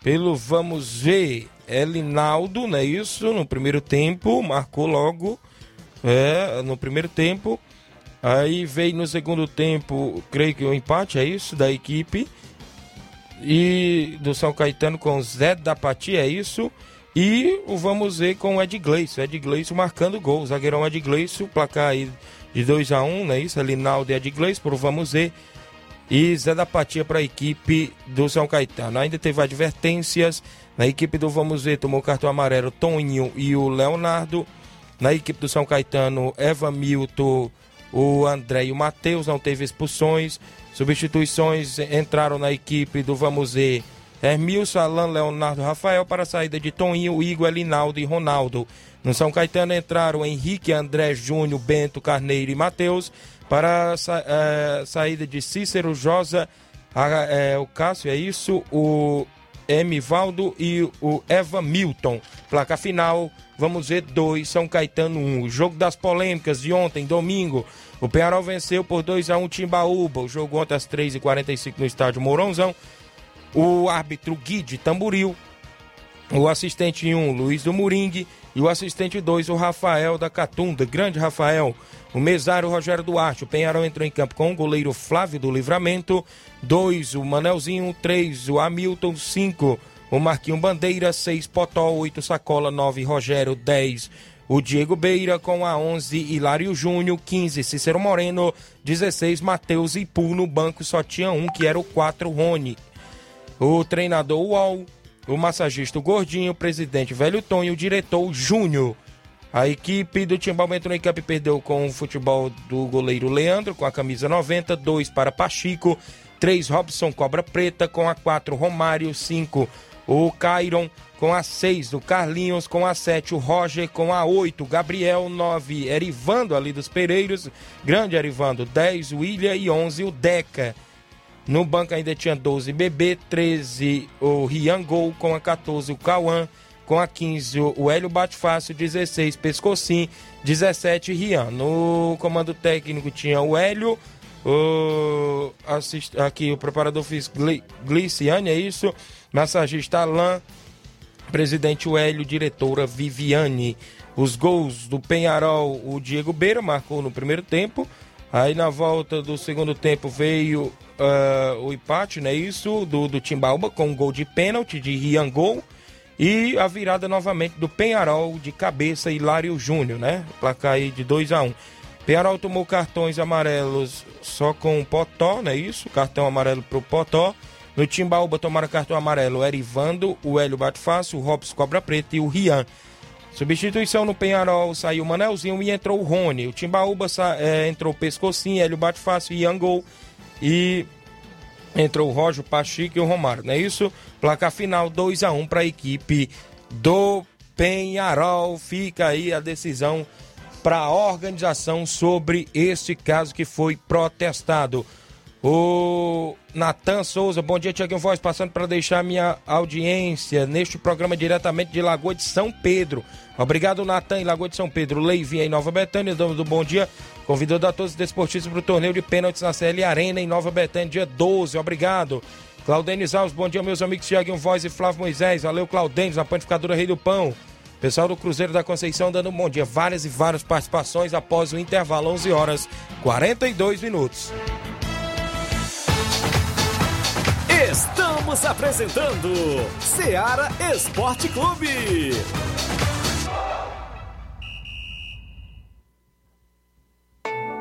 [SPEAKER 1] pelo vamos ver Elinaldo, não é isso? No primeiro tempo, marcou logo é, no primeiro tempo. Aí veio no segundo tempo, creio que o um empate, é isso, da equipe. E do São Caetano com Zé da Pati, é isso. E o vamos ver com o Ed Gleison. Ed Gleison marcando gol. Zagueirão Ed Gleison, placar aí de 2 a 1 um, não é isso? Linaldo e Ed Gleison, por vamos ver. E Zé da Patia para a equipe do São Caetano. Ainda teve advertências. Na equipe do Vamos Ver tomou cartão amarelo Toninho e o Leonardo. Na equipe do São Caetano, Eva Milton, o André e o Matheus. Não teve expulsões. Substituições entraram na equipe do Vamos Ver. Hermilson, Alan, Leonardo, Rafael para a saída de Toninho, Igor, Elinaldo e Ronaldo. No São Caetano entraram Henrique, André, Júnior, Bento, Carneiro e Matheus. Para a sa é, saída de Cícero, Josa, a, é, o Cássio, é isso, o Emivaldo e o Eva Milton. Placa final, vamos ver, 2, São Caetano 1. Um. O jogo das polêmicas de ontem, domingo. O Penharol venceu por 2 a 1 um, Timbaúba. O jogo ontem às 3h45 no estádio Mourãozão. O árbitro Guide Tamburil. O assistente 1, um, Luiz do Moringue. E o assistente 2, o Rafael da Catunda. Grande Rafael. O mesário Rogério Duarte. O Penharol entrou em campo com o goleiro Flávio do Livramento. 2, o Manelzinho. 3, o Hamilton. 5, o Marquinho Bandeira. 6, Potó. 8, Sacola. 9, Rogério. 10, o Diego Beira com a 11, Hilário Júnior, 15, Cícero Moreno, 16, Matheus Ipu no banco só tinha um, que era o 4, Rony. O treinador UOL, o massagista Gordinho, o presidente Velho Tonho e o diretor Júnior. A equipe do Timbal entrou em campo e perdeu com o futebol do goleiro Leandro, com a camisa 90, 2 para Pachico, 3 Robson Cobra Preta, com a 4 Romário, 5 o Cairon, com a 6 o Carlinhos, com a 7 o Roger, com a 8 o Gabriel, 9 Erivando ali dos Pereiros, grande Erivando, 10 o William e 11 o Deca. No banco ainda tinha 12 Bebê, 13 o Rian Gol, com a 14 o Cauã, com a 15 o Hélio Batefácil, 16 Pescocim, 17 Rian. No comando técnico tinha o Hélio, o, assist, aqui o preparador físico Gliciane, é isso? Massagista Alain, presidente Hélio, diretora Viviane. Os gols do Penharol, o Diego Beira marcou no primeiro tempo. Aí na volta do segundo tempo veio uh, o empate, não é isso? Do, do Timbaúba com um gol de pênalti de Rian Gol. E a virada novamente do Penharol de cabeça Hilário Júnior, né? Placar aí de 2 a 1 um. Penharol tomou cartões amarelos só com o Potó, não é isso? Cartão amarelo pro Potó. No Timbaúba tomaram cartão amarelo o Erivando, o Hélio Batfácil, o Robson Cobra Preta e o Rian. Substituição no Penharol, saiu o Manelzinho e entrou o Rony. O Timbaúba é, entrou Pescocinho, Hélio Batfácil e Angol. E entrou o Roger, Pachico e o Romário, não é isso? Placar final 2 a 1 para a equipe do Penharol. Fica aí a decisão para a organização sobre este caso que foi protestado. O Natan Souza, bom dia, Tiaguinho Voz, passando para deixar minha audiência neste programa diretamente de Lagoa de São Pedro. Obrigado, Natan, em Lagoa de São Pedro. Leivinha em Nova Betânia, dono do Bom Dia, convidando a todos os desportistas para o torneio de pênaltis na CL Arena em Nova Betânia, dia 12. Obrigado. Claudênis Alves, bom dia, meus amigos Tiaguinho Voz e Flávio Moisés. Valeu, Claudênis, na panificadora Rei do Pão. Pessoal do Cruzeiro da Conceição dando um bom dia. Várias e várias participações após o intervalo, 11 horas 42 minutos.
[SPEAKER 6] Estamos apresentando Seara Esporte Clube.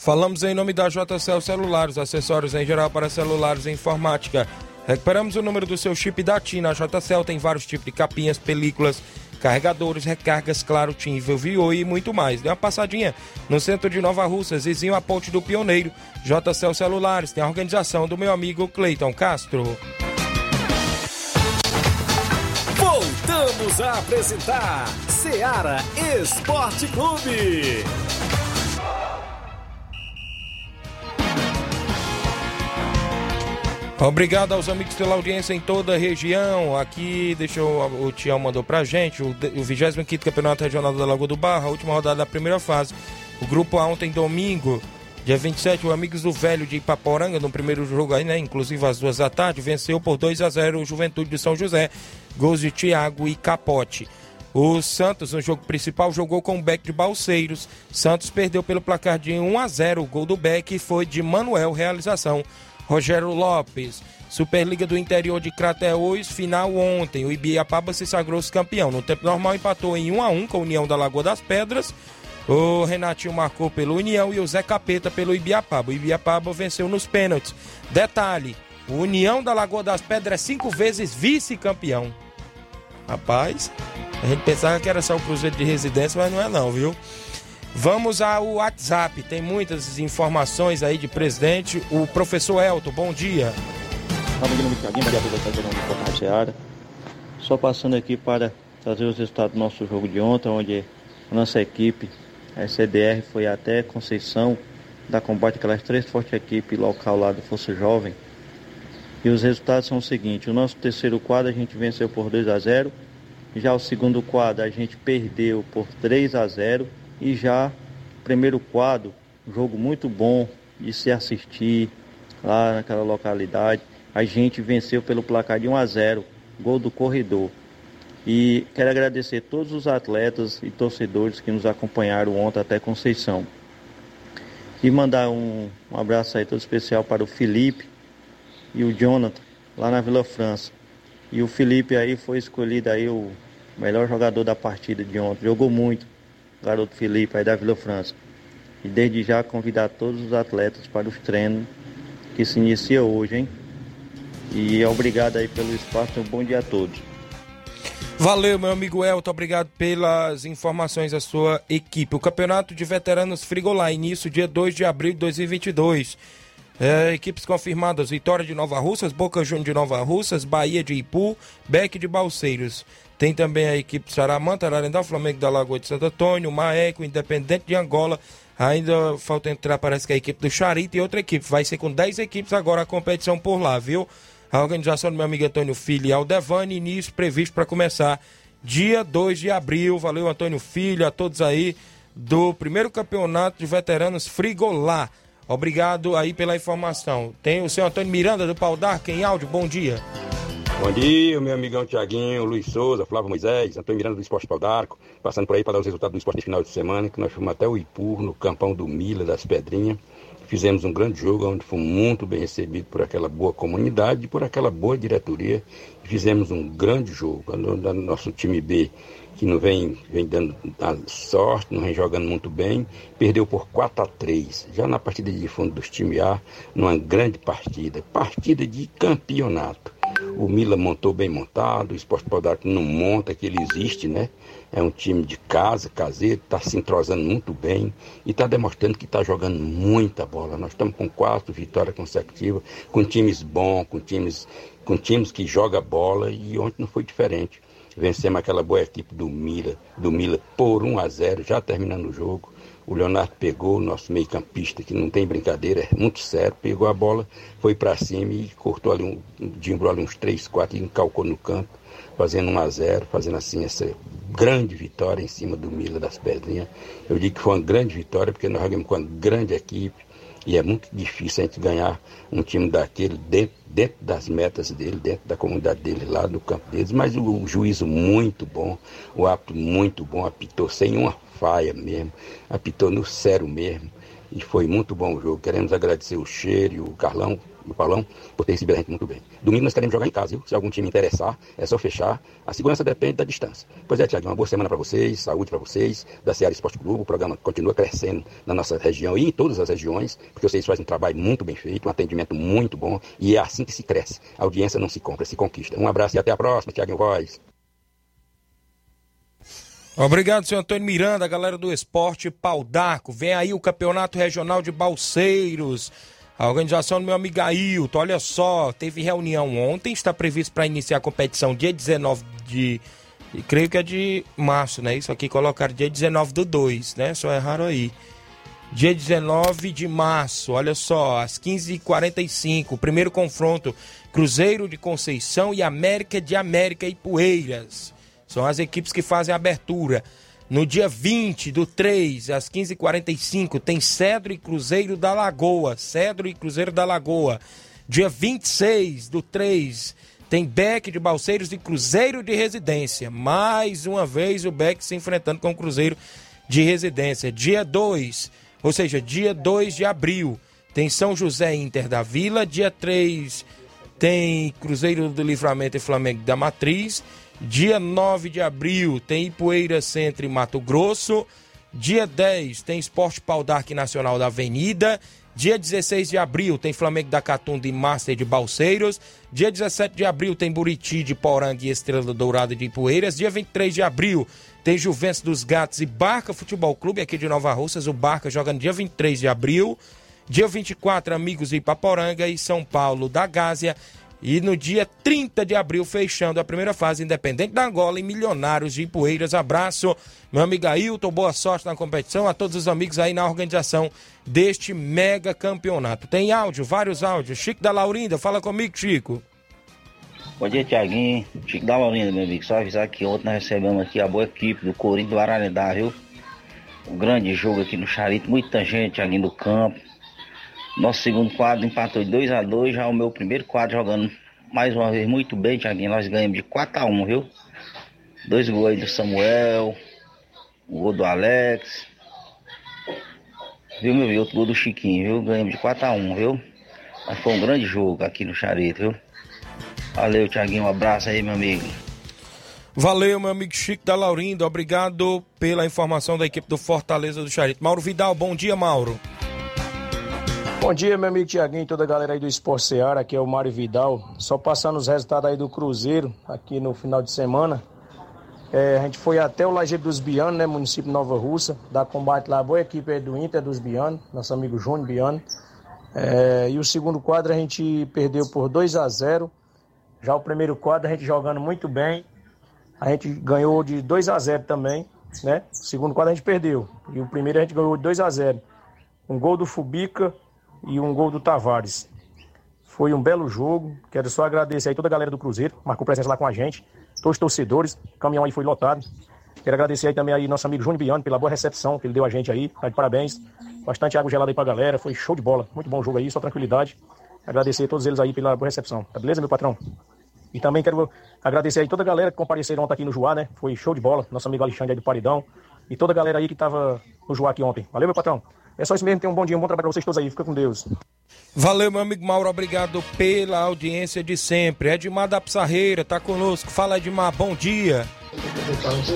[SPEAKER 1] Falamos em nome da JCL Celulares, acessórios em geral para celulares e informática. Recuperamos o número do seu chip da TIM. A JCL tem vários tipos de capinhas, películas, carregadores, recargas, claro, TIM, Vivo e muito mais. Dê uma passadinha no centro de Nova Russas, vizinho à Ponte do Pioneiro. JCL Celulares tem a organização do meu amigo Cleiton Castro.
[SPEAKER 6] Voltamos a apresentar Seara Esporte Clube.
[SPEAKER 1] Obrigado aos amigos pela audiência em toda a região. Aqui, deixa eu, o Tião mandou pra gente, o, o 25 Campeonato Regional da Lagoa do Barra, a última rodada da primeira fase. O grupo A ontem, domingo, dia 27, o Amigos do Velho de Ipaporanga, no primeiro jogo aí, né? Inclusive às duas da tarde, venceu por 2 a 0 o Juventude de São José. Gols de Thiago e Capote. O Santos, no jogo principal, jogou com o Beck de Balseiros. Santos perdeu pelo placar de 1 a 0. O gol do Beck foi de Manuel, realização Rogério Lopes. Superliga do Interior de Crateús, final ontem. O Ibiapaba se sagrou-se campeão. No tempo normal empatou em 1 a 1 com a União da Lagoa das Pedras. O Renatinho marcou pelo União e o Zé Capeta pelo Ibiapaba. O Ibiapaba venceu nos pênaltis. Detalhe: o União da Lagoa das Pedras é cinco vezes vice-campeão. Rapaz, a gente pensava que era só o Cruzeiro de residência, mas não é não, viu? Vamos ao WhatsApp, tem muitas informações aí de presidente. O professor Elton, bom dia.
[SPEAKER 10] Só passando aqui para trazer os resultados do nosso jogo de ontem, onde a nossa equipe, a CDR, foi até Conceição, da combate aquelas três fortes equipes local lá do Força Jovem. E os resultados são os seguintes: o nosso terceiro quadro a gente venceu por 2 a 0 já o segundo quadro a gente perdeu por 3 a 0 e já primeiro quadro, jogo muito bom de se assistir lá naquela localidade. A gente venceu pelo placar de 1 a 0, gol do corredor. E quero agradecer todos os atletas e torcedores que nos acompanharam ontem até Conceição. E mandar um, um abraço aí todo especial para o Felipe e o Jonathan, lá na Vila França. E o Felipe aí foi escolhido aí o melhor jogador da partida de ontem. Jogou muito garoto Felipe aí da Vila França. E desde já convidar todos os atletas para os treinos que se inicia hoje, hein? E obrigado aí pelo espaço, um bom dia a todos.
[SPEAKER 1] Valeu, meu amigo Elton, obrigado pelas informações da sua equipe. O Campeonato de Veteranos Frigolá, início dia 2 de abril de 2022. É, equipes confirmadas: Vitória de Nova Russas, Boca Juniors de Nova Russas, Bahia de Ipu, Beck de Balseiros. Tem também a equipe Saramanta, Ararendá, Flamengo da Lagoa de Santo Antônio, Maeco, Independente de Angola. Ainda falta entrar, parece que a equipe do Charito e outra equipe. Vai ser com 10 equipes agora a competição por lá, viu? A organização do meu amigo Antônio Filho e Aldevani, início previsto para começar dia 2 de abril. Valeu, Antônio Filho, a todos aí do primeiro campeonato de veteranos Frigolá. Obrigado aí pela informação. Tem o seu Antônio Miranda do Pau D'Arca em áudio. Bom dia.
[SPEAKER 11] Bom dia, meu amigão Tiaguinho, Luiz Souza, Flávio Moisés, Antônio Miranda do Esporte Pau d'Arco, passando por aí para dar os resultados do esporte final de semana, que nós fomos até o Ipu, no campão do Mila, das Pedrinhas. Fizemos um grande jogo, onde fomos muito bem recebidos por aquela boa comunidade e por aquela boa diretoria. Fizemos um grande jogo. Nosso time B, que não vem, vem dando sorte, não vem jogando muito bem, perdeu por 4 a 3 Já na partida de fundo dos times A, numa grande partida. Partida de campeonato. O Mila montou bem montado, o Esporte Podato não monta, que ele existe, né? É um time de casa, caseiro, está se entrosando muito bem e está demonstrando que está jogando muita bola. Nós estamos com quatro vitórias consecutivas, com times bons, com times, com times que jogam bola e ontem não foi diferente. Vencemos aquela boa equipe do Mila, do Mila por 1 a 0, já terminando o jogo. O Leonardo pegou o nosso meio-campista, que não tem brincadeira, é muito sério, pegou a bola, foi para cima e cortou ali, um, dimbrou ali uns 3, 4 e encalcou no campo, fazendo 1 a 0 fazendo assim essa grande vitória em cima do Mila das Pedrinhas. Eu digo que foi uma grande vitória, porque nós jogamos com uma grande equipe, e é muito difícil a gente ganhar um time daquele dentro, dentro das metas dele, dentro da comunidade dele, lá no campo deles. Mas o, o juízo muito bom, o árbitro muito bom, apitou sem uma faia mesmo, apitou no sério mesmo. E foi muito bom o jogo. Queremos agradecer o Cheiro e o Carlão, o Paulão, por ter recebido a gente muito bem. Domingo nós queremos jogar em casa, viu? Se algum time interessar, é só fechar. A segurança depende da distância. Pois é, Tiago, uma boa semana para vocês, saúde para vocês, da Seara Esporte Clube. O programa continua crescendo na nossa região e em todas as regiões, porque vocês fazem um trabalho muito bem feito, um atendimento muito bom, e é assim que se cresce. A audiência não se compra, se conquista. Um abraço e até a próxima, Tiago Voz.
[SPEAKER 1] Obrigado, senhor Antônio Miranda, galera do esporte Pau d'Arco. Vem aí o Campeonato Regional de Balseiros. A organização do meu amigo Ailton, olha só, teve reunião ontem, está previsto para iniciar a competição dia 19 de. Creio que é de março, né? Isso aqui colocaram dia 19 do 2, né? Só erraram aí. Dia 19 de março, olha só, às 15h45, o primeiro confronto: Cruzeiro de Conceição e América de América e Poeiras. São as equipes que fazem a abertura. No dia 20 do 3, às 15h45, tem Cedro e Cruzeiro da Lagoa. Cedro e Cruzeiro da Lagoa. Dia 26 do 3, tem Beck de Balseiros e Cruzeiro de Residência. Mais uma vez o Beck se enfrentando com o Cruzeiro de Residência. Dia 2, ou seja, dia 2 de abril, tem São José Inter da Vila. Dia 3, tem Cruzeiro do Livramento e Flamengo da Matriz. Dia 9 de abril tem Ipueira Centro e Mato Grosso. Dia 10 tem Esporte Pau Dark Nacional da Avenida. Dia 16 de abril tem Flamengo da Catunda e Master de Balseiros. Dia 17 de abril tem Buriti de Poranga e Estrela Dourada de Ipueiras. Dia 23 de abril tem Juventus dos Gatos e Barca Futebol Clube aqui de Nova Russas. O Barca joga no dia 23 de abril. Dia 24, Amigos de Ipaporanga e São Paulo da Gásia. E no dia 30 de abril, fechando a primeira fase, Independente da Angola e Milionários de Ipueiras. Abraço, meu amigo Ailton, boa sorte na competição, a todos os amigos aí na organização deste mega campeonato. Tem áudio, vários áudios. Chico da Laurinda, fala comigo, Chico.
[SPEAKER 12] Bom dia, Tiaguinho. Chico da Laurinda, meu amigo. Só avisar que ontem nós recebemos aqui a boa equipe do Corinthians do Ararendá, viu? Um grande jogo aqui no Charito, muita gente, Tiaguinho, do campo. Nosso segundo quadro empatou de 2 a 2 já o meu primeiro quadro jogando mais uma vez muito bem, Tiaguinho. Nós ganhamos de 4 a 1 viu? Dois gols aí do Samuel, o gol do Alex. Viu, meu filho? Outro gol do Chiquinho, viu? Ganhamos de 4 a 1 viu? Mas foi um grande jogo aqui no Charito, viu? Valeu, Tiaguinho. Um abraço aí, meu amigo.
[SPEAKER 1] Valeu, meu amigo Chico da Laurinda. Obrigado pela informação da equipe do Fortaleza do Charito. Mauro Vidal, bom dia, Mauro.
[SPEAKER 13] Bom dia, meu amigo Tiaguinho e toda a galera aí do Esporte Seara, aqui é o Mário Vidal. Só passando os resultados aí do Cruzeiro, aqui no final de semana. É, a gente foi até o Lajeiro dos Bianos, né, município Nova Russa, da combate lá, boa equipe aí do Inter dos Bianos, nosso amigo Júnior Biano. É, e o segundo quadro a gente perdeu por 2 a 0 Já o primeiro quadro a gente jogando muito bem. A gente ganhou de 2 a 0 também, né? O segundo quadro a gente perdeu. E o primeiro a gente ganhou de 2 a 0 Um gol do Fubica, e um gol do Tavares. Foi um belo jogo. Quero só agradecer aí toda a galera do Cruzeiro, marcou presença lá com a gente, todos os torcedores, o caminhão aí foi lotado. Quero agradecer aí também aí nosso amigo Júnior Biano pela boa recepção que ele deu a gente aí. Tá de parabéns. Bastante água gelada aí pra galera. Foi show de bola. Muito bom jogo aí, só tranquilidade. Agradecer a todos eles aí pela boa recepção. Tá beleza, meu patrão? E também quero agradecer aí toda a galera que compareceram ontem aqui no Joá, né? Foi show de bola. Nosso amigo Alexandre aí do Paridão. E toda a galera aí que tava no Joá aqui ontem. Valeu, meu patrão? É só isso mesmo. Tenham um bom dia, um bom trabalho pra vocês todos aí. Fica com Deus.
[SPEAKER 1] Valeu, meu amigo Mauro. Obrigado pela audiência de sempre. Edmar da Pissarreira tá conosco. Fala, Edmar. Bom dia.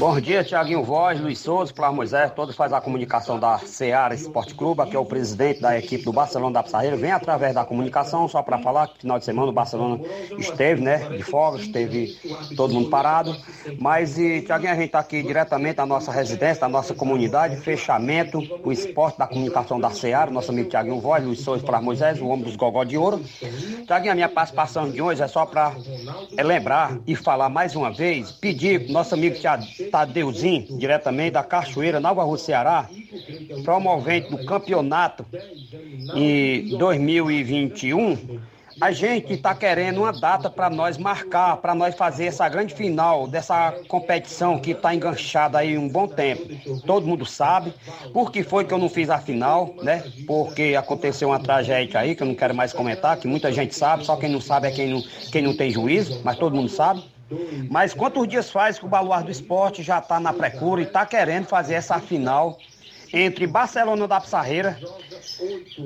[SPEAKER 14] Bom dia, Tiaguinho Voz, Luiz Souza, Flávio Moisés, todos fazem a comunicação da Seara Esporte Clube, aqui é o presidente da equipe do Barcelona da Pissarreira, vem através da comunicação, só para falar que final de semana o Barcelona esteve, né, de folga, esteve todo mundo parado, mas, e, Tiaguinho, a gente está aqui diretamente da nossa residência, da nossa comunidade, fechamento, o esporte da comunicação da Seara, nosso amigo Tiaguinho Voz, Luiz Souza, Flávio Moisés, o homem dos gogó de ouro. Tiaguinho, a minha participação de hoje é só para é lembrar e falar mais uma vez, pedir nossa nosso amigo Tadeuzinho, diretamente da Cachoeira, Nova Rússia, Ceará, promovente do campeonato em 2021, a gente está querendo uma data para nós marcar, para nós fazer essa grande final dessa competição que está enganchada aí um bom tempo. Todo mundo sabe. Por que foi que eu não fiz a final, né? Porque aconteceu uma tragédia aí que eu não quero mais comentar, que muita gente sabe, só quem não sabe é quem não, quem não tem juízo, mas todo mundo sabe. Mas quantos dias faz que o Baluar do Esporte já está na procura e está querendo fazer essa final entre Barcelona da Pissarreira,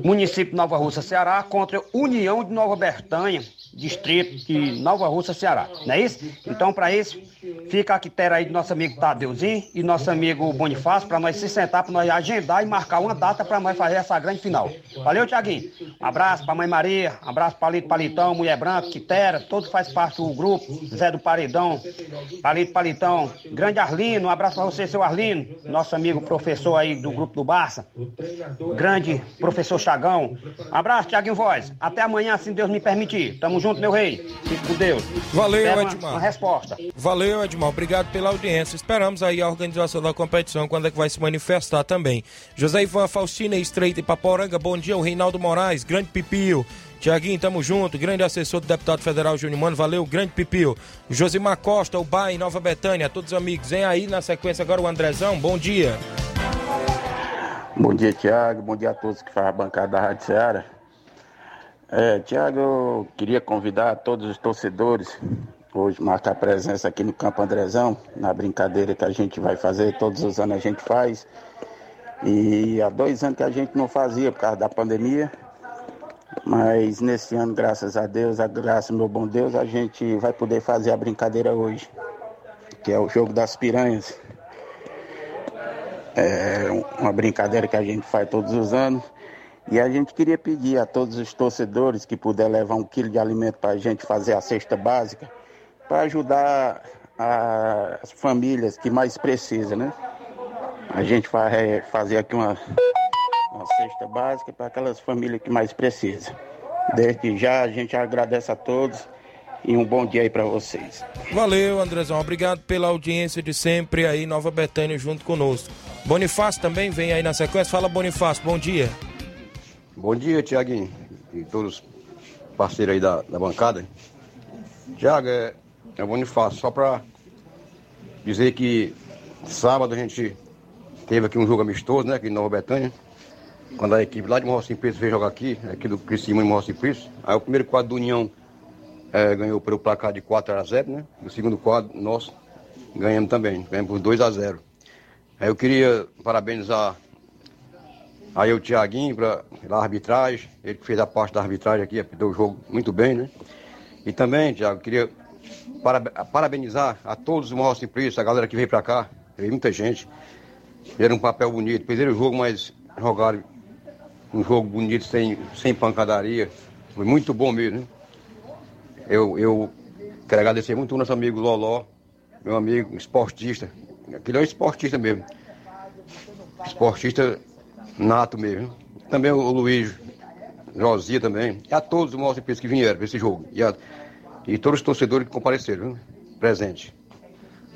[SPEAKER 14] município de Nova Rússia, Ceará, contra União de Nova Bertanha, distrito de Nova Rússia, Ceará. Não é isso? Então, para isso, fica a quitéria aí do nosso amigo Tadeuzinho e nosso amigo Bonifácio, para nós se sentar, para nós agendar e marcar uma data para nós fazer essa grande final. Valeu, Tiaguinho. Um abraço para Mãe Maria, um abraço para Palito Palitão, Mulher Branca, Quitéria, todos faz parte do grupo, Zé do Paredão, Palito Palitão, grande Arlino, um abraço para você, seu Arlino, nosso amigo professor aí do grupo do Barça, grande professor Chagão. Um abraço, Tiaguinho Voz. Até amanhã, se Deus me permitir. Tamo junto, meu rei. Fique com Deus.
[SPEAKER 1] Valeu,
[SPEAKER 14] uma-. Uma resposta.
[SPEAKER 1] Valeu, Edmar. Obrigado pela audiência. Esperamos aí a organização da competição, quando é que vai se manifestar também. José Ivan Faustina Estreita e Paporanga, bom dia. O Reinaldo Moraes, grande pipio. Tiaguinho, tamo junto. Grande assessor do deputado federal Júnior Mano, valeu, grande pipio. Josimar Costa, o Bai, Nova Betânia, todos os amigos. Vem aí na sequência agora o Andrezão, bom dia.
[SPEAKER 15] Bom dia, Tiago. Bom dia a todos que fazem a bancada da Rádio Ceará. É, Tiago, eu queria convidar todos os torcedores hoje marcar presença aqui no Campo Andrezão, na brincadeira que a gente vai fazer, todos os anos a gente faz. E há dois anos que a gente não fazia por causa da pandemia. Mas nesse ano, graças a Deus, a graça meu bom Deus, a gente vai poder fazer a brincadeira hoje, que é o jogo das piranhas. É uma brincadeira que a gente faz todos os anos. E a gente queria pedir a todos os torcedores que puder levar um quilo de alimento para a gente fazer a cesta básica, para ajudar a- as famílias que mais precisam, né? A gente vai fazer aqui uma, uma cesta básica para aquelas famílias que mais precisam. Desde já a gente agradece a todos e um bom dia aí para vocês.
[SPEAKER 1] Valeu, Andrezão. Obrigado pela audiência de sempre aí, Nova Betânia, junto conosco. Bonifácio também vem aí na sequência. Fala, Bonifácio, bom dia.
[SPEAKER 16] Bom dia, Tiaguinho, e todos os parceiros aí da, da bancada. Tiago, é, é Bonifácio, só para dizer que sábado a gente teve aqui um jogo amistoso, né, aqui em Nova Betânia, quando a equipe lá de Morro Simplício veio jogar aqui, aqui do Criciúma em Morro Simplício. Aí o primeiro quadro do União eh, ganhou pelo placar de 4 a 0, né, e o segundo quadro nosso ganhamos também, ganhamos por 2 a 0. Aí eu queria parabenizar Aí o Tiaguinho pela arbitragem, ele que fez a parte da arbitragem aqui, apitou o jogo muito bem, né? E também, Tiago, queria parabe- parabenizar a todos os Morro Simplício, a galera que veio pra cá, veio muita gente, fizeram um papel bonito, perderam o jogo, mas jogaram um jogo bonito, sem, sem pancadaria, foi muito bom mesmo, né? Eu, eu quero agradecer muito o nosso amigo Loló, meu amigo esportista, aquele é um esportista mesmo, esportista nato mesmo. Também o Luiz, Josia também. E a todos os nossos que vieram para esse jogo. E, a- e todos os torcedores que compareceram, viu? presente.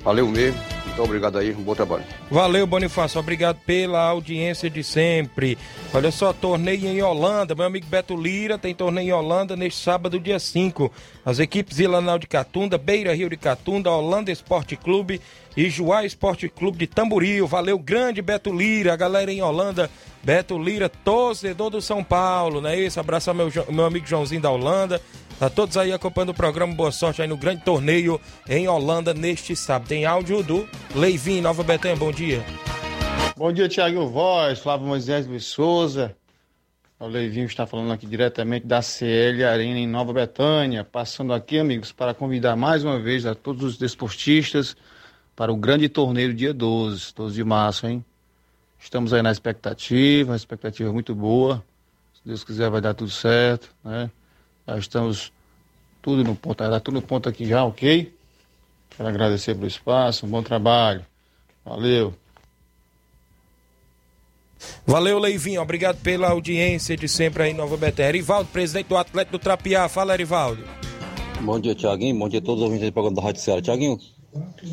[SPEAKER 16] Valeu mesmo. Muito obrigado aí. Um bom trabalho.
[SPEAKER 1] Valeu, Bonifácio. Obrigado pela audiência de sempre. Olha só, torneio em Holanda. Meu amigo Beto Lira tem torneio em Holanda neste sábado, dia 5. As equipes Ilanal de Catunda, Beira Rio de Catunda, Holanda Esporte Clube e Juá Esporte Clube de Tamboril. Valeu, grande Beto Lira. A galera em Holanda. Beto Lira, torcedor do São Paulo, não é isso? Abraçar meu, meu amigo Joãozinho da Holanda. Tá todos aí acompanhando o programa. Boa sorte aí no grande torneio em Holanda neste sábado. Tem áudio do Leivin, Nova Betânia. Bom dia.
[SPEAKER 17] Bom dia, Tiago Voz, Flávio Moisés Luiz Souza. O Leivinho está falando aqui diretamente da CL Arena em Nova Betânia. Passando aqui, amigos, para convidar mais uma vez a todos os desportistas para o grande torneio dia 12, 12 de março, hein? Estamos aí na expectativa, uma expectativa muito boa. Se Deus quiser, vai dar tudo certo, né? Já estamos tudo no ponto, dar tudo no ponto aqui já, ok? Quero agradecer pelo espaço, um bom trabalho. Valeu.
[SPEAKER 1] Valeu, Leivinho. Obrigado pela audiência de sempre aí em Nova Betânia. Erivaldo, presidente do Atlético do Trapiá. Fala, Erivaldo.
[SPEAKER 18] Bom dia, Tiaguinho. Bom dia a todos os ouvintes do programa da Rádio Ceará. Tiaguinho,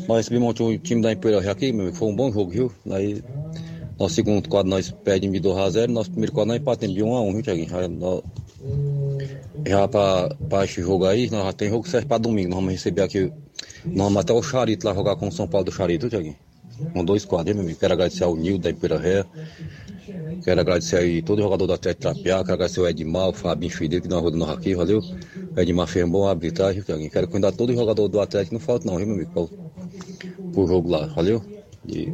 [SPEAKER 10] Nós recebemos ontem o time da Imperial aqui, meu amigo, foi um bom jogo, viu? Aí, nosso segundo quadro nós perdemos de 2x0, nosso primeiro quadro nós empatamos de 1x1, viu, Tiaguinho? Já, pra esse jogo aí, nós já tem jogo certo pra domingo, nós vamos receber aqui, nós vamos até o Charito lá jogar com o São Paulo do Charito, Tiaguinho? Com dois quadros, meu amigo? Quero agradecer ao Nil da Imperial Quero agradecer aí todo jogador do Atlético Trapiá, quero agradecer o Edmar, o Fabinho Fidel, que nós rodamos aqui, valeu? O Edmar fez bom arbitragem, Tiaguinho. Quero convidar todo jogador do Atlético, não falta não, viu, meu amigo? Pro, pro jogo lá, valeu? E,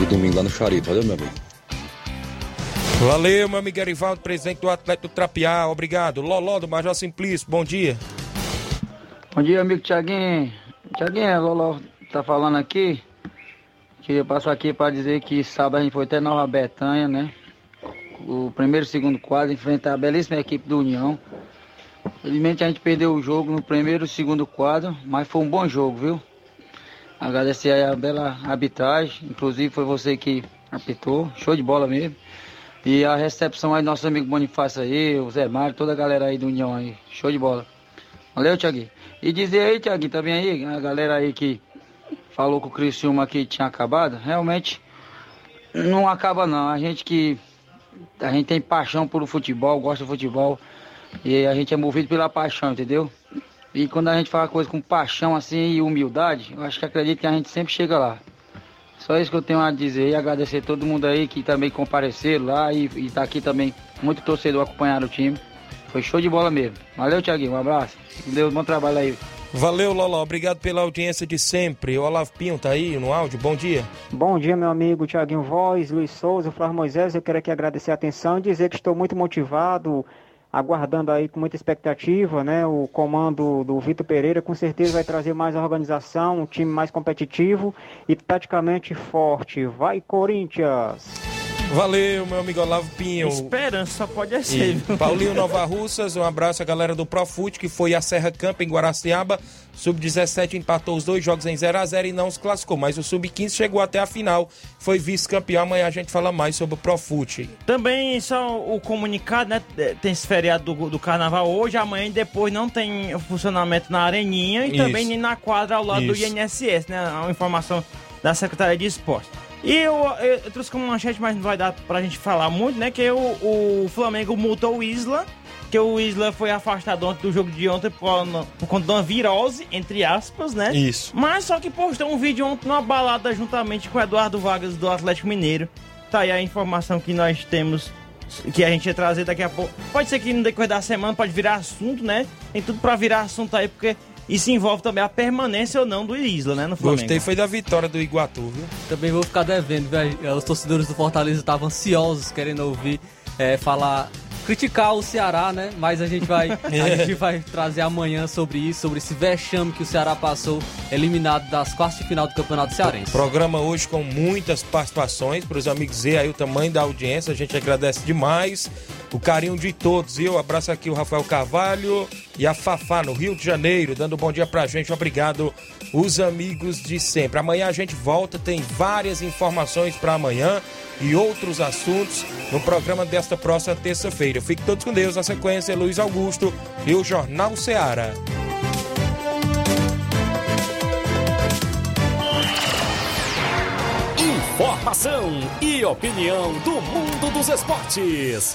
[SPEAKER 10] e domingo lá no Charito, valeu, meu amigo?
[SPEAKER 1] Valeu, meu amigo Erivaldo, presidente do Atlético Trapiá. Obrigado. Loló do Major Simplício, bom dia.
[SPEAKER 18] Bom dia, amigo Tiaguinho. Tiaguinho, Lolo tá falando aqui. Queria passar aqui para dizer que sábado a gente foi até Nova Betânia, né? O primeiro e segundo quadro enfrentar a belíssima equipe do União. Felizmente a gente perdeu o jogo no primeiro e segundo quadro, mas foi um bom jogo, viu? Agradecer a bela arbitragem, inclusive foi você que apitou, show de bola mesmo. E a recepção aí do nosso amigo Bonifácio aí, o Zé Mário, toda a galera aí do União aí, show de bola. Valeu, Tiaguinho. E dizer aí, Tiaguinho, também aí, a galera aí que falou que o Criciúma aqui tinha acabado, realmente não acaba não. A gente que a gente tem paixão pelo futebol, gosta do futebol e a gente é movido pela paixão, entendeu? E quando a gente fala coisa com paixão assim e humildade, eu acho que acredito que a gente sempre chega lá. Só isso que eu tenho a dizer e agradecer todo mundo aí que também compareceram lá e, e tá aqui também, muito torcedor acompanhando o time. Foi show de bola mesmo. Valeu, Tiaguinho, um abraço. Deus, bom trabalho aí.
[SPEAKER 1] Valeu, Loló. Obrigado pela audiência de sempre. O Olavo Pinho tá aí no áudio. Bom dia.
[SPEAKER 19] Bom dia, meu amigo Tiaguinho Voz, Luiz Souza, Flávio Moisés. Eu quero aqui agradecer a atenção e dizer que estou muito motivado, aguardando aí com muita expectativa, né? O comando do Vitor Pereira com certeza vai trazer mais organização, um time mais competitivo e praticamente forte. Vai, Corinthians!
[SPEAKER 1] Valeu, meu amigo Olavo Pinho.
[SPEAKER 2] Esperança só pode
[SPEAKER 1] E
[SPEAKER 2] ser, viu?
[SPEAKER 1] Paulinho Nova Russas, um abraço à galera do Profute, que foi a Serra Camp em Guaraciaba. Sub-17 empatou os dois jogos em 0x0 e não se classificou. Mas o Sub-15 chegou até a final, foi vice-campeão. Amanhã a gente fala mais sobre o Profute.
[SPEAKER 2] Também só o comunicado, né? Tem esse feriado do, do carnaval hoje, amanhã e depois não tem funcionamento na Areninha e
[SPEAKER 1] Isso.
[SPEAKER 2] também nem na quadra ao lado
[SPEAKER 1] Isso.
[SPEAKER 2] do INSS, né? Uma informação da Secretaria de Esporte. E eu, eu, eu trouxe como manchete, mas não vai dar pra gente falar muito, né? Que o, o Flamengo multou o Isla, que o Isla foi afastado ontem do jogo de ontem por, por conta de uma virose, entre aspas, né?
[SPEAKER 1] Isso.
[SPEAKER 2] Mas só que postou um vídeo ontem numa balada juntamente com o Eduardo Vargas do Atlético Mineiro. Tá aí a informação que nós temos, que a gente ia trazer daqui a pouco. Pode ser que no decorrer da semana pode virar assunto, né? Tem tudo pra virar assunto aí, porque isso envolve também a permanência ou não do Isla, né? No Flamengo.
[SPEAKER 1] Gostei, foi da vitória do Iguatu, viu?
[SPEAKER 3] Também vou ficar devendo, velho. Os torcedores do Fortaleza estavam ansiosos, querendo ouvir é, falar, criticar o Ceará, né? Mas a gente vai, a gente vai trazer amanhã sobre isso, sobre esse vexame que o Ceará passou, eliminado das quartas de final do Campeonato Cearense.
[SPEAKER 1] Programa hoje com muitas participações para os amigos ver aí o tamanho da audiência. A gente agradece demais o carinho de todos. Eu abraço aqui o Rafael Carvalho e a Fafá no Rio de Janeiro, dando bom dia pra gente. Obrigado, os amigos de sempre. Amanhã a gente volta, tem várias informações para amanhã e outros assuntos no programa desta próxima terça-feira. Fiquem todos com Deus. Na sequência, Luiz Augusto e o Jornal Ceará.
[SPEAKER 6] Informação e opinião do mundo dos esportes.